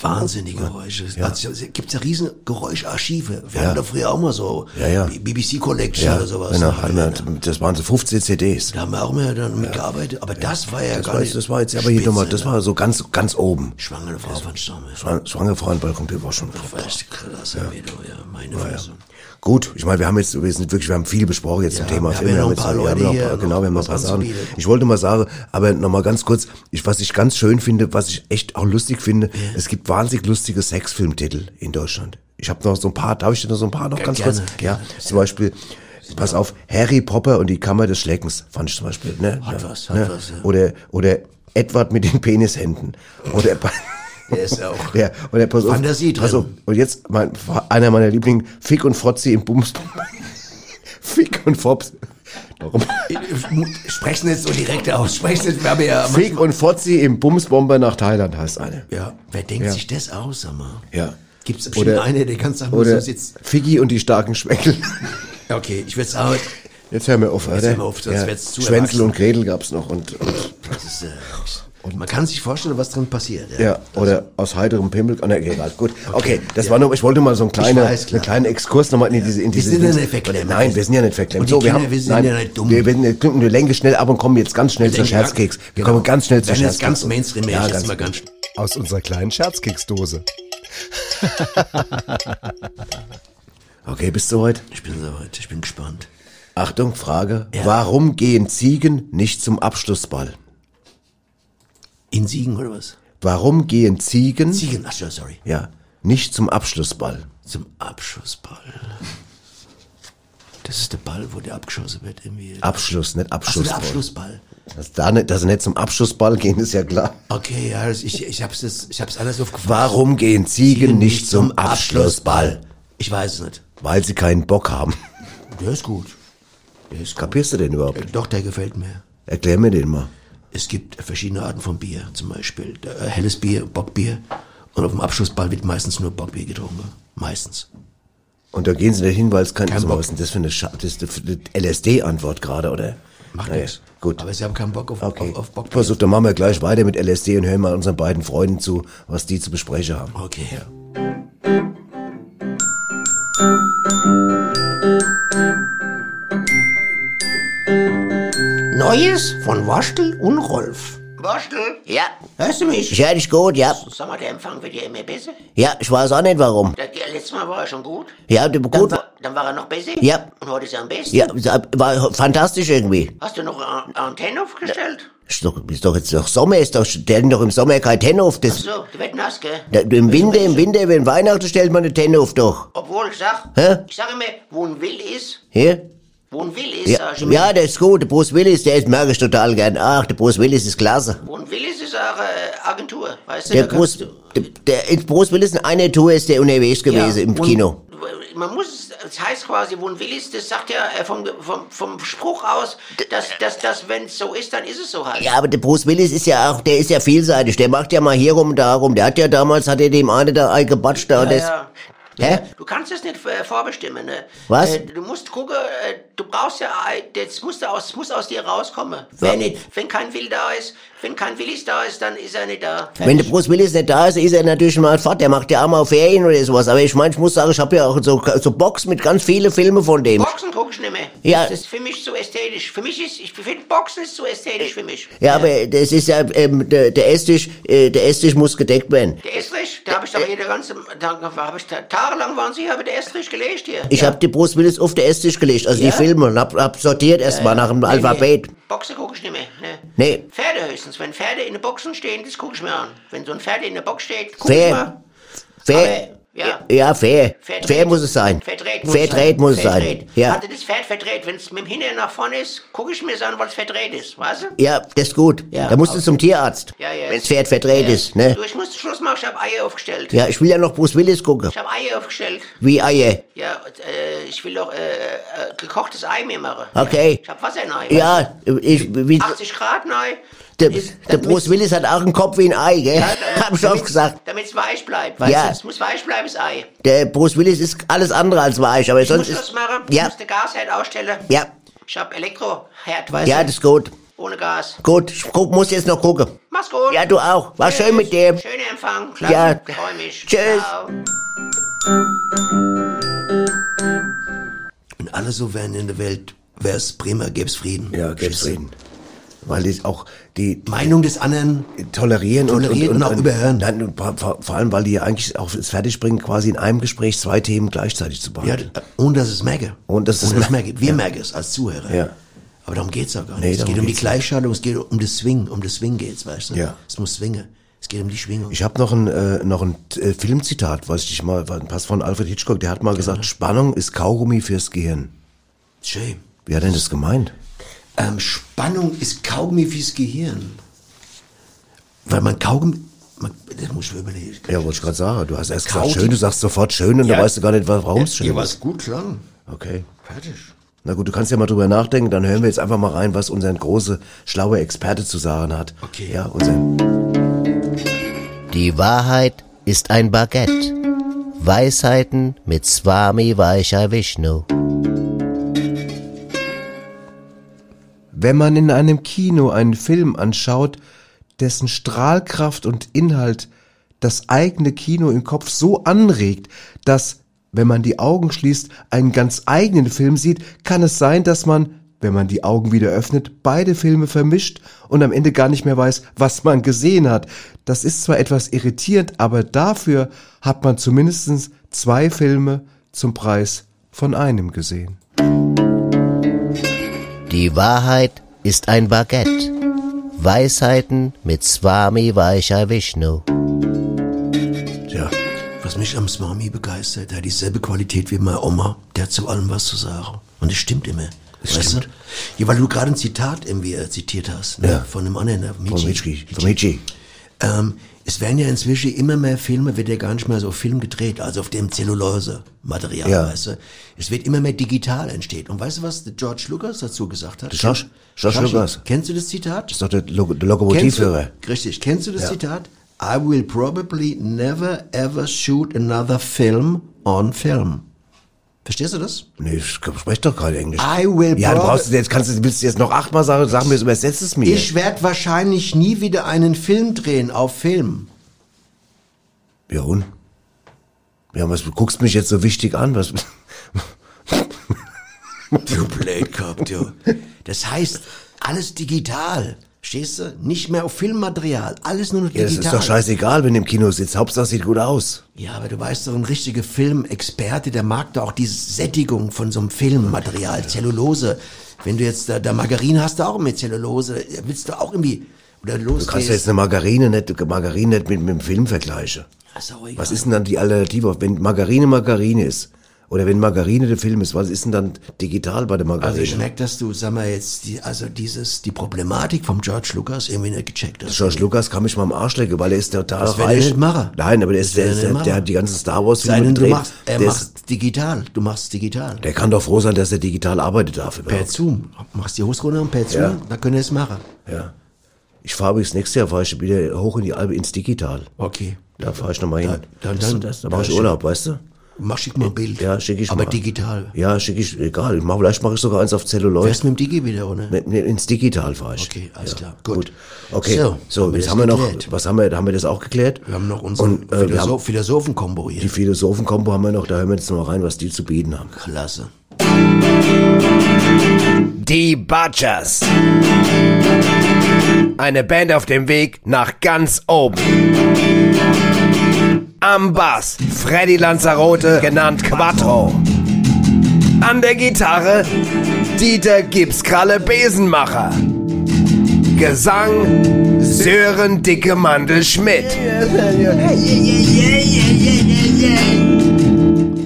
Wahnsinnige Geräusche. Also, es gibt ja riesen Geräuscharchive. Wir Ja. hatten da früher auch mal so Ja, ja. BBC Collection Ja, oder sowas. genau, Da wir, das waren so 15 CDs. haben wir auch mal dann mitgearbeitet. Aber das war ja Das gar war, nicht. das war jetzt aber hier nochmal, das ne? war so ganz, ganz oben. Schwangere Frau von Stamme. Schwang- Schwangere Frau in Balkontür war schon. Das war echt krass, ja. ja, meine Fresse. Gut, ich meine, wir haben jetzt, wir sind wirklich, wir haben viel besprochen jetzt Ja, zum Thema wir haben Film. ja noch jetzt- ein paar wir haben noch genau, wir haben noch ein paar Sachen. Ich wollte mal sagen, aber nochmal ganz kurz, ich, was ich ganz schön finde, was ich echt auch lustig finde, es gibt wahnsinnig lustige Sexfilmtitel in Deutschland. Ich habe noch so ein paar, darf ich dir noch so ein paar noch Ja, ganz gerne, kurz? gerne. Ja, zum Beispiel, pass auf, Harry Popper und die Kammer des Schleckens, fand ich zum Beispiel, ne? Hat Ja, was, hat ne? was, ja. Oder, oder Edward mit den Penishänden. Oder, Der ist ja auch. ja, oder pass auf, Fantasie pass auf, drin. und jetzt mein, einer meiner Lieblinge, Fick und Frotzi im Bums. Fick und Fops. Warum? Sprechen jetzt so direkt aus. Sprechen jetzt, wir haben ja. Fick und Fotzi im Bumsbomber nach Thailand heißt eine. Ja, wer denkt Ja. sich das aus, sag mal? Ja. Gibt es bestimmt eine, der sagen, Oder so sitzt. Figgi und die starken Schweckel. Okay, ich würde sagen, Jetzt hör mir auf, Jetzt oder? hör mir auf, sonst wird's zu Schwänzel erwachsen. und Gretel gab's noch und, und das ist, äh, und man kann sich vorstellen, was drin passiert. ja, oder aus heiterem Pimmel. Oh, ne, egal, gut. Okay, das war nur, ich wollte mal so einen kleinen, weiß, einen kleinen Exkurs nochmal in diese, in diese. sind ja nicht verklemmt. Nein, wir sind ja nicht verklemmt. Und die wir Kinder, wir sind nein, ja nicht dumm. Wir, wir, wir, wir lenken schnell ab und kommen jetzt ganz schnell zur ja, Scherzkeks. Wir genau. kommen ganz schnell zur Scherzkeks. ganz Mainstream ja, ist, ganz, mal ganz Aus unserer kleinen Scherzkeksdose. Okay, bist du soweit? Ich bin soweit, ich bin gespannt. Achtung, Frage. Ja. Warum gehen Ziegen nicht zum Abschlussball? In Siegen oder was? Warum gehen Ziegen, Siegen, ach so, sorry. ja, nicht zum Abschlussball? Zum Abschussball. Das ist der Ball, wo der abgeschossen wird irgendwie. Abschluss, nicht Ach so, Abschlussball. der Abschlussball. Dass, da nicht, dass sie nicht zum Abschlussball gehen, ist ja klar. Okay, ja, das, ich, ich hab's das, ich hab's anders aufgefasst. Warum gehen Ziegen nicht zum Abschlussball? Ich weiß es nicht. Weil sie keinen Bock haben. Der ist gut. Der ist gut. Kapierst du den überhaupt? Doch, der gefällt mir. Erklär mir den mal. Es gibt verschiedene Arten von Bier, zum Beispiel äh, helles Bier, Bockbier. Und auf dem Abschlussball wird meistens nur Bockbier getrunken. Meistens. Und da gehen sie nicht hin, weil es kein, Kein Bock. was ist denn das für eine, Scha das ist eine LSD-Antwort gerade, oder? Macht Naja, nichts. gut. Aber sie haben keinen Bock auf, Okay. auf, auf Bock. Versuch, dann machen wir gleich weiter mit LSD und hören mal unseren beiden Freunden zu, was die zu besprechen haben. Okay. Neues von Waschtel und Rolf. Waschtel? Ja, Hörst du mich? ich höre dich gut, ja. Sag mal, der Empfang wird ja immer besser. Ja, ich weiß auch nicht warum. Das, ja, letztes Mal war er schon gut. Ja, du- Dann, gut. war, dann war er noch besser. Ja. Und heute ist er am besten. Ja, war fantastisch irgendwie. Hast du noch eine Antenne aufgestellt? Ist doch, ist doch jetzt noch Sommer, ist doch, stellen doch im Sommer keine Tenne auf. Das, So, du wird nass, gell? da, im Winter, im Winter, wenn Weihnachten stellt man eine Tenne auf doch. Obwohl, ich sag, Hä? ich sag immer, wo ein Will ist, Hier? Wo ein Will ist, Ja, ja, der ist gut. Der Bruce Willis, der ist, mag ich total gern. Ach, der Bruce Willis ist klasse. Wo ein Will ist, auch äh, Agentur, weißt du? Der Bruce, der, der, in Bruce Willis in einer Tour ist der unterwegs gewesen Ja, im und- Kino. Man muss, es heißt quasi, wo ein Will ist, das sagt ja äh, vom, vom, vom Spruch aus, dass, dass, dass wenn es so ist, dann ist es so halt. Ja, aber der Bruce Willis ist ja auch, der ist ja vielseitig. Der macht ja mal hier rum, da rum. Der hat ja damals, hat er dem einen da eingebatscht da. und das, ja. Hä? Du kannst es nicht äh, vorbestimmen, ne? Was? Äh, du musst gucken, du brauchst ja, das muss, aus, muss aus dir rauskommen. Wenn, nicht, wenn kein Will da ist, wenn kein Willis da ist, dann ist er nicht da. Wenn der Bruce Willis nicht da ist, ist er natürlich mal fort. Der macht ja auch mal Ferien oder sowas. Aber ich meine, ich muss sagen, ich habe ja auch so, so Box mit ganz vielen Filmen von dem. Boxen guck ich nicht mehr. Ja. Das ist für mich zu ästhetisch. Für mich ist, ich finde Boxen ist zu ästhetisch für mich. Ja, aber das ist ja, ähm, der, der Esstisch, äh, der Esstisch muss gedeckt werden. Der Estrich, da habe ich doch jede ganze, da habe ich tagelang waren Sie, habe der Estrich gelegt hier. Ich hab die Bruce Willis auf den Esstisch gelegt, also die Ja? Filme, und hab, hab sortiert erstmal nach dem Nee, Alphabet. Nee. Boxen gucke ich nicht mehr. Ne. Nee. Pferde höchstens. Wenn Pferde in den Boxen stehen, das gucke ich mir an. Wenn so ein Pferd in der Box steht, gucke ich mal. Fair. Ja. Ja, fair. Verdreht. Fair muss es sein. Verdreht muss Verdreht es muss es sein. sein. Verdreht. Ja. Hatte das Pferd verdreht, wenn es mit dem Hintern nach vorne ist, gucke ich mir es an, weil es verdreht ist, weißt du? Ja, das ist gut. Ja, da musst du zum Tierarzt. Ja, ja. Wenn das Pferd verdreht ist, ne? Du, ich muss Schluss machen, ich habe Eier aufgestellt. Ja, ich will ja noch Bruce Willis gucken. Ich habe Eier aufgestellt. Wie Eier. Ja, äh, ich will doch äh, äh, gekochtes Ei mir machen. Okay. Ich habe Wasser rein. Ja, ich, wie, 80 Grad rein. Der, der Bruce Willis hat auch einen Kopf wie ein Ei, gell? Hab ich oft gesagt. Damit es weich bleibt. Weißt Ja. du, es muss weich bleiben, das Ei. Der Bruce Willis ist alles andere als weich, aber Ich muss sonst Schluss ist, machen. Ich Ja. muss den Gasherd ausstellen. ja, Ich habe Elektroherd, weißt ja, du? das ist gut. Ohne Gas. Gut, ich guck, muss jetzt noch gucken. Mach's gut. Ja, du auch. War schön mit dir. Schöner Empfang. Klasse. Ja. Freu mich. Tschüss. Ciao. Wenn alle so wären in der Welt, wär's prima, gäb's Frieden. Ja, gibt's reden. Weil die auch die Meinung des anderen tolerieren, Tolerieren und auch überhören. Nein, und vor, vor allem, weil die ja eigentlich auch es fertigbringen, quasi in einem Gespräch zwei Themen gleichzeitig zu Ja, behandeln. ohne dass es merke. Ohne dass es es merke. merke. Wir Ja. merken es als Zuhörer. Ja. Aber darum geht's auch gar nicht. Nee, es geht um die Gleichschaltung, es geht um das Swing, um das Swing geht's, weißt du? Ja. Es muss swingen. Es geht um die Schwingung. Ich habe noch ein äh, noch ein äh, Filmzitat, was ich mal, war ein Pass von Alfred Hitchcock. Der hat mal gesagt, Spannung ist Kaugummi fürs Gehirn. Schön. Wie hat denn das gemeint? Ähm, Spannung ist Kaugummi fürs Gehirn. Weil man Kaugummi, man, das muss ich mir überlegen. Ja, wollte ich gerade sagen. Du hast erst Kaut- gesagt schön, du sagst sofort schön und Ja. da weißt du gar nicht, warum es schön Ja, ist. was gut klang. Okay. Fertig. Na gut, du kannst ja mal drüber nachdenken, dann hören wir jetzt einfach mal rein, was unser große, schlaue Experte zu sagen hat. Okay. Ja, unser Die Wahrheit ist ein Baguette. Weisheiten mit Swami Vaishya Vishnu. Wenn man in einem Kino einen Film anschaut, dessen Strahlkraft und Inhalt das eigene Kino im Kopf so anregt, dass, wenn man die Augen schließt, einen ganz eigenen Film sieht, kann es sein, dass man, wenn man die Augen wieder öffnet, beide Filme vermischt und am Ende gar nicht mehr weiß, was man gesehen hat. Das ist zwar etwas irritierend, aber dafür hat man zumindest zwei Filme zum Preis von einem gesehen. Die Wahrheit ist ein Baguette. Weisheiten mit Swami Vaishya Vishnu. Tja, was mich am Swami begeistert, der hat dieselbe Qualität wie meine Oma. Der hat zu allem was zu sagen. Und es stimmt immer. Es weißt stimmt. Du? Ja, weil du gerade ein Zitat irgendwie äh, zitiert hast. Ne? Ja. Von einem anderen, ne? Von Michi. Von Michi. Ähm, es werden ja inzwischen immer mehr Filme, wird ja gar nicht mehr so Film gedreht, also auf dem Zellulose-Material, Ja. weißt du. Es wird immer mehr digital entsteht. Und weißt du, was George Lucas dazu gesagt hat? George- George Lucas. Kennst du das Zitat? Das ist doch der, Lo der Lokomotivführer. richtig. Kennst du das Ja. Zitat? I will probably never ever shoot another film on film. Verstehst du das? Nee, ich spreche doch gerade Englisch. I will ja, du brauchst jetzt, kannst du, willst du jetzt noch achtmal sagen, sag mir, übersetzt es mir. Ich werde wahrscheinlich nie wieder einen Film drehen auf Film. ja, und? Ja, was, du guckst mich jetzt so wichtig an, was, Du Blödkopf, du. Das heißt, alles digital. Stehst du? Nicht mehr auf Filmmaterial. Alles nur noch ja, digital. das ist doch scheißegal, wenn du im Kino sitzt, Hauptsache sieht gut aus. Ja, aber du weißt doch, ein richtiger Filmexperte, der mag doch auch diese Sättigung von so einem Filmmaterial, Zellulose. Wenn du jetzt da, da Margarine hast, du auch mit Zellulose. Willst du auch irgendwie, oder Du kannst ja jetzt eine Margarine nicht, Margarine nicht mit, mit dem Film vergleichen. Ist. Was ist denn dann die Alternative? Wenn Margarine Margarine ist, oder wenn Margarine der Film ist, was ist denn dann digital bei der Margarine? Also ich merke, dass du, sag mal jetzt, die, also dieses, die Problematik vom George Lucas irgendwie nicht gecheckt hast. George Lucas kann mich mal am Arsch lecken, weil er ist total Das reich. nicht machen. Nein, aber der ist, der, er ist, der, der hat die ganzen Star Wars Filme Sei denn, du gedreht. machst, er macht digital. Du machst digital. der kann doch froh sein, dass er digital arbeitet darf. Per. Zoom. Machst die Hose runter und per Zoom, Ja. dann können wir es machen. Ja. Ich fahre übrigens nächstes Jahr fahre ich wieder hoch in die Alpe ins Digital. Okay. Da fahre ich nochmal hin. dann- das, dann- das, da dann mache ich Urlaub, weißt du? Mach schick mal ein Bild. Ja, schicke ich Aber mal. digital. Ja, schicke ich, egal. Ich mach, vielleicht mache ich sogar eins auf Celluloid. Wärst mit dem Digi wieder, oder? Mit, mit, ins Digital fahre ich. Okay, alles ja, klar. Gut. Okay, So, so, haben wir jetzt das haben wir noch, geklärt. was haben wir, haben wir das auch geklärt? Wir haben noch unsere Und, äh, Philosoph haben, Philosophen-Kombo hier. die Philosophen-Kombo haben wir noch, da hören wir jetzt noch mal rein, was die zu bieten haben. Klasse. Die Butchers. Eine Band auf dem Weg nach ganz oben. Am Bass Freddy Lanzarote, genannt Quattro. An der Gitarre Dieter Gipskralle Besenmacher. Gesang Sören Dicke Mandel Schmidt.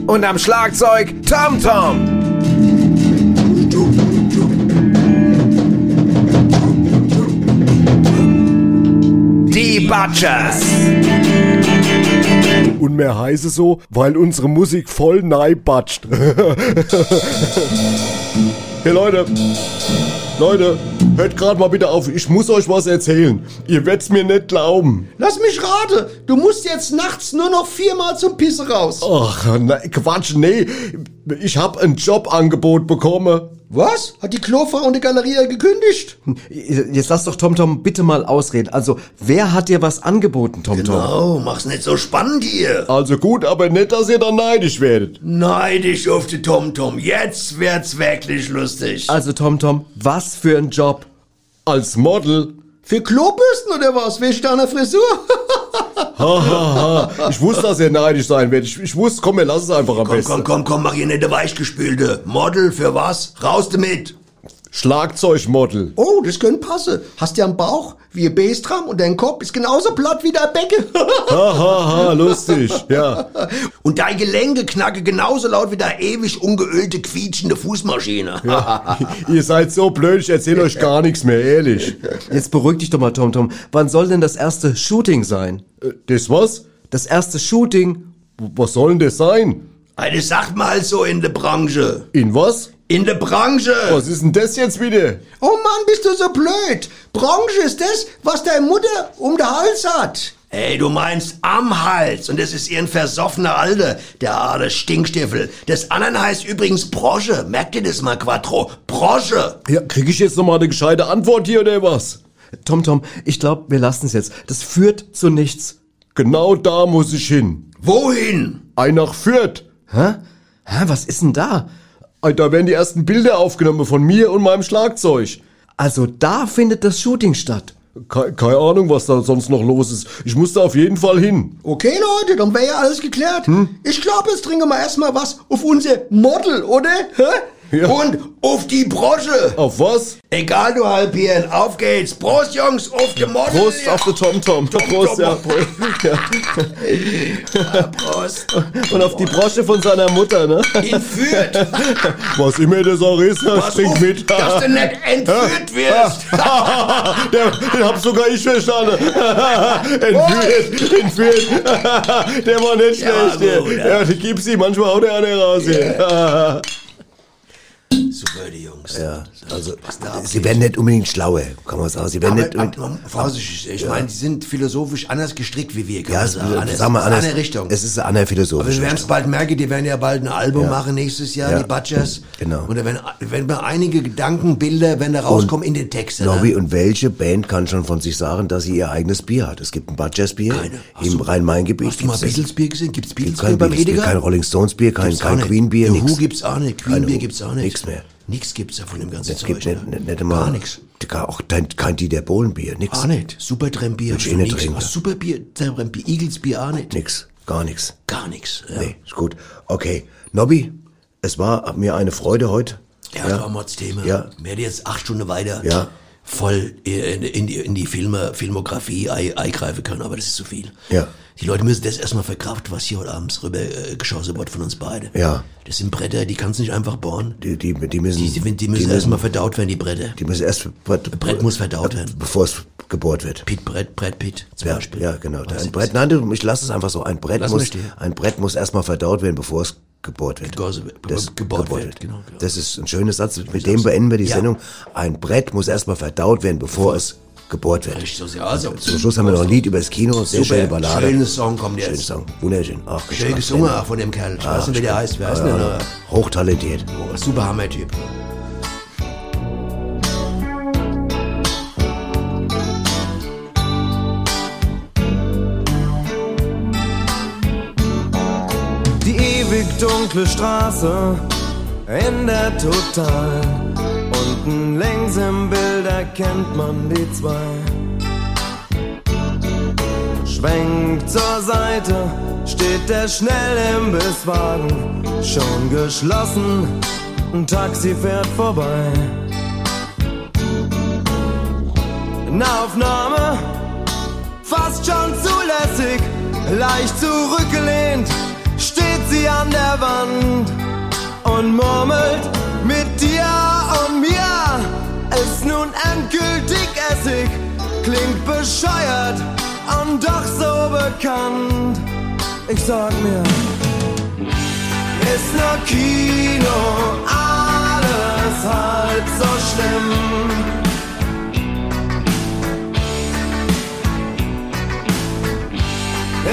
Und am Schlagzeug Tom Tom. Die Butchers. Und mehr heiße so, weil unsere Musik voll neibatscht. hey Leute, Leute, hört gerade mal bitte auf. Ich muss euch was erzählen. Ihr werdt's mir nicht glauben. Lass mich raten. Du musst jetzt nachts nur noch viermal zum Pisse raus. Ach, na, Quatsch, nee. Ich hab ein Jobangebot bekommen. Was? Hat die Klofrau und die Galerie gekündigt? Jetzt lass doch TomTom bitte mal ausreden. Also, wer hat dir was angeboten, TomTom? Oh, mach's nicht so spannend hier. Also gut, aber nicht, dass ihr dann neidisch werdet. Neidisch auf die TomTom. Jetzt wird's wirklich lustig. Also, TomTom, was für ein Job? Als Model. Für Klobürsten oder was? Willst du deine Frisur? Hahaha. ich wusste, dass ihr neidisch sein werdet. Ich, ich wusste, komm, wir lassen es einfach am komm, besten. komm, komm, komm, mach hier nicht der Weichgespülte. Model für was? Raus damit. Schlagzeugmodel. Oh, das könnte passen. Hast ja einen Bauch wie ein Bassdrum und dein Kopf ist genauso platt wie dein Becken. Hahaha, lustig. Ja. und dein Gelenke knacke genauso laut wie deine ewig ungeölte, quietschende Fußmaschine. Ihr seid so blöd, ich erzähle euch gar nichts mehr, ehrlich. Jetzt beruhig dich doch mal, TomTom. Wann soll denn das erste Shooting sein? Äh, Das was? Das erste Shooting? Was soll denn das sein? Das sagt halt so in der Branche. In was? In der Branche. Was ist denn das jetzt wieder? Oh Mann, bist du so blöd. Branche ist das, was deine Mutter um den Hals hat. Ey, du meinst am Hals. Und das ist ihren versoffener Alter, der aale Stinkstiefel. Das anderen heißt übrigens Brosche. Merkt ihr das mal, Quattro? Brosche. Ja, krieg ich jetzt nochmal eine gescheite Antwort hier oder was? TomTom, ich glaube, wir lassen es jetzt. Das führt zu nichts. Genau da muss ich hin. Wohin? Ein nach Fürth. Hä? Hä, was ist denn da? Da werden die ersten Bilder aufgenommen von mir und meinem Schlagzeug. Also, da findet das Shooting statt. Ke keine Ahnung, was da sonst noch los ist. Ich muss da auf jeden Fall hin. Okay, Leute, dann wäre ja alles geklärt. Ich glaube, jetzt trinken wir erstmal was auf unser Model, oder? Hä? Ja. Und auf die Brosche. Auf was? Egal, du Halbhirn, auf geht's. Prost, Jungs, auf die Model. Prost auf den TomTom. Prost, ja. Prost. ja. Prost. Und auf die Brosche von seiner Mutter, ne? In Fürth. Was immer das auch ist, trink auf, mit. dass du nicht entführt wirst. Der, den hab sogar ich verstanden. entführt, entführt. Der war nicht Ja, schlecht. gut, der. Ja, die gibt's ihm. Manchmal haut er eine raus hier. Super, die Jungs. Ja, also sie werden nicht unbedingt schlauer, kann man sagen. Sie werden Aber, nicht aber, unbedingt, aber, Vorsicht, ich meine, die sind philosophisch anders gestrickt wie wir, kann ja, man es, sagen. Anders, sagen wir ist anders. Eine Richtung. Es ist eine andere aber philosophische wir werden es bald merken, die werden ja bald ein Album Ja. machen nächstes Jahr, Ja. die Butchers. Genau. Und da werden, werden einige Gedanken, Bilder, werden da rauskommen in den Texten. Nobby, ne? und welche Band kann schon von sich sagen, dass sie ihr eigenes Bier hat? Es gibt ein Butchers-Bier Keine. Hast im Rhein-Main-Gebiet. Hast du mal gibt's das. Beatles-Bier gesehen? Gibt Beatles-Bier kein beim Beatles-Bier, Edeka? kein Rolling Stones-Bier, kein, Gibt's auch kein nicht. Queen-Bier, The nix. Who gibt's auch nicht, Keine Queen-Bier Who. gibt's auch nicht. Nix mehr. Nix gibt's da von dem ganzen Es Zeug. gibt nicht, ne? nicht, nicht immer, Gar. Gar auch kein, kein Dieter Bohlen-Bier, nix. Gar nicht. Ich hast eh nicht trinken. Superbier, Tramp-Bier, Eagles-Bier auch nicht. Nix, gar nix. Gar nix. Ja. Nee, ist gut. Okay, Nobby, es war mir eine Freude heute. Ja, das war Mordsthema. Ja. Wir jetzt acht Stunden weiter Ja. Voll in, in, die, in die Filme, Filmografie ei- eingreifen können, aber das ist zu viel. Ja. Die Leute müssen das erstmal verkraften, was hier heute abends rüber äh, geschossen wird von uns beiden. Ja. Das sind Bretter, die kannst du nicht einfach bohren. Die, die, die müssen, Die, die, die müssen erstmal verdaut werden, die Bretter. die müssen erst, Brett muss verdaut werden. bevor es gebohrt wird. Pit, Brett, Brett, Pit zum Ja, Beispiel. ja, genau. Was Ein Brett, nein, ich lasse es einfach so. Ein Brett Lass muss, ein Brett muss erstmal verdaut werden, bevor es es gebohrt wird, genau, genau. Das ist ein schöner Satz. Mit dem beenden wir die Ja. Sendung. Ein Brett muss erstmal verdaut werden, bevor es gebohrt wird. So sehr. Also, Zum Schluss haben wir noch ein Lied über das Kino. Sehr Super, schöne Ballade. schönes Song kommt jetzt. Song. Wunderschön. Ach, Schön gesungen auch von dem Kerl. Ich weiß nicht, wie der heißt. Wer heißt denn der? Hochtalentiert. Oh, super Hammer-Typ. Dunkle Straße ändert total. Unten längs im Bild erkennt man die zwei. Schwenkt zur Seite, steht der Schnellimbisswagen. Schon geschlossen, ein Taxi fährt vorbei. Nahaufnahme, fast schon zulässig, leicht zurückgelehnt, steht sie an der Wand und murmelt mit dir und mir ist nun endgültig Essig, klingt bescheuert und doch so bekannt. Ich sag mir, ist nur Kino, alles halb so schlimm.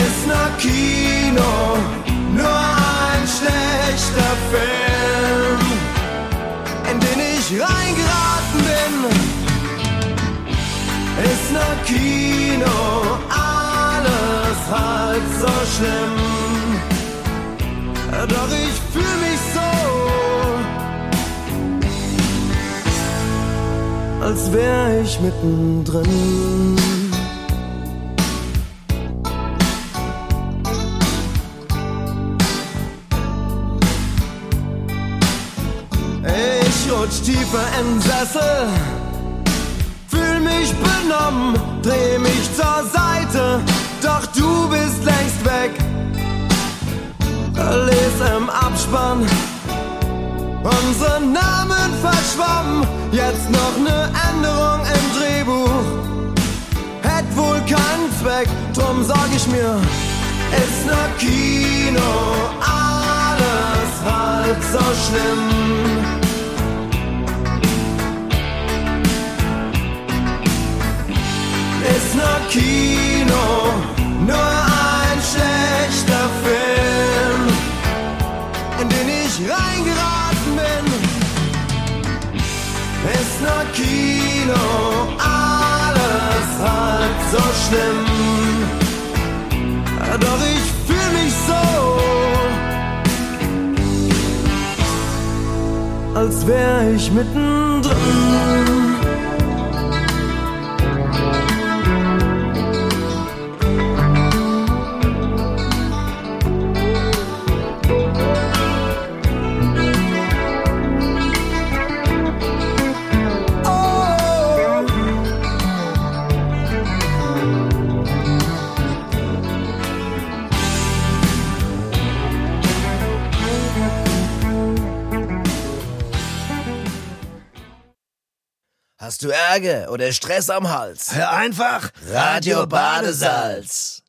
ist nur Kino, Kino, alles halb so schlimm. Doch ich fühl mich so, als wär ich mittendrin. Ich rutsch tiefer den Sessel, mich benommen, dreh mich zur Seite, doch du bist längst weg. Les im Abspann, unsere Namen verschwommen, jetzt noch ne Änderung im Drehbuch. Hätt wohl keinen Zweck, drum sag ich mir, ist nur Kino, alles halb so schlimm. Ist nur Kino, nur ein schlechter Film, in den ich reingeraten bin. Ist nur Kino, alles halb so schlimm. Doch ich fühl mich so, als wär ich mittendrin. Hast du Ärger oder Stress am Hals? Hör einfach Radio Badesalz.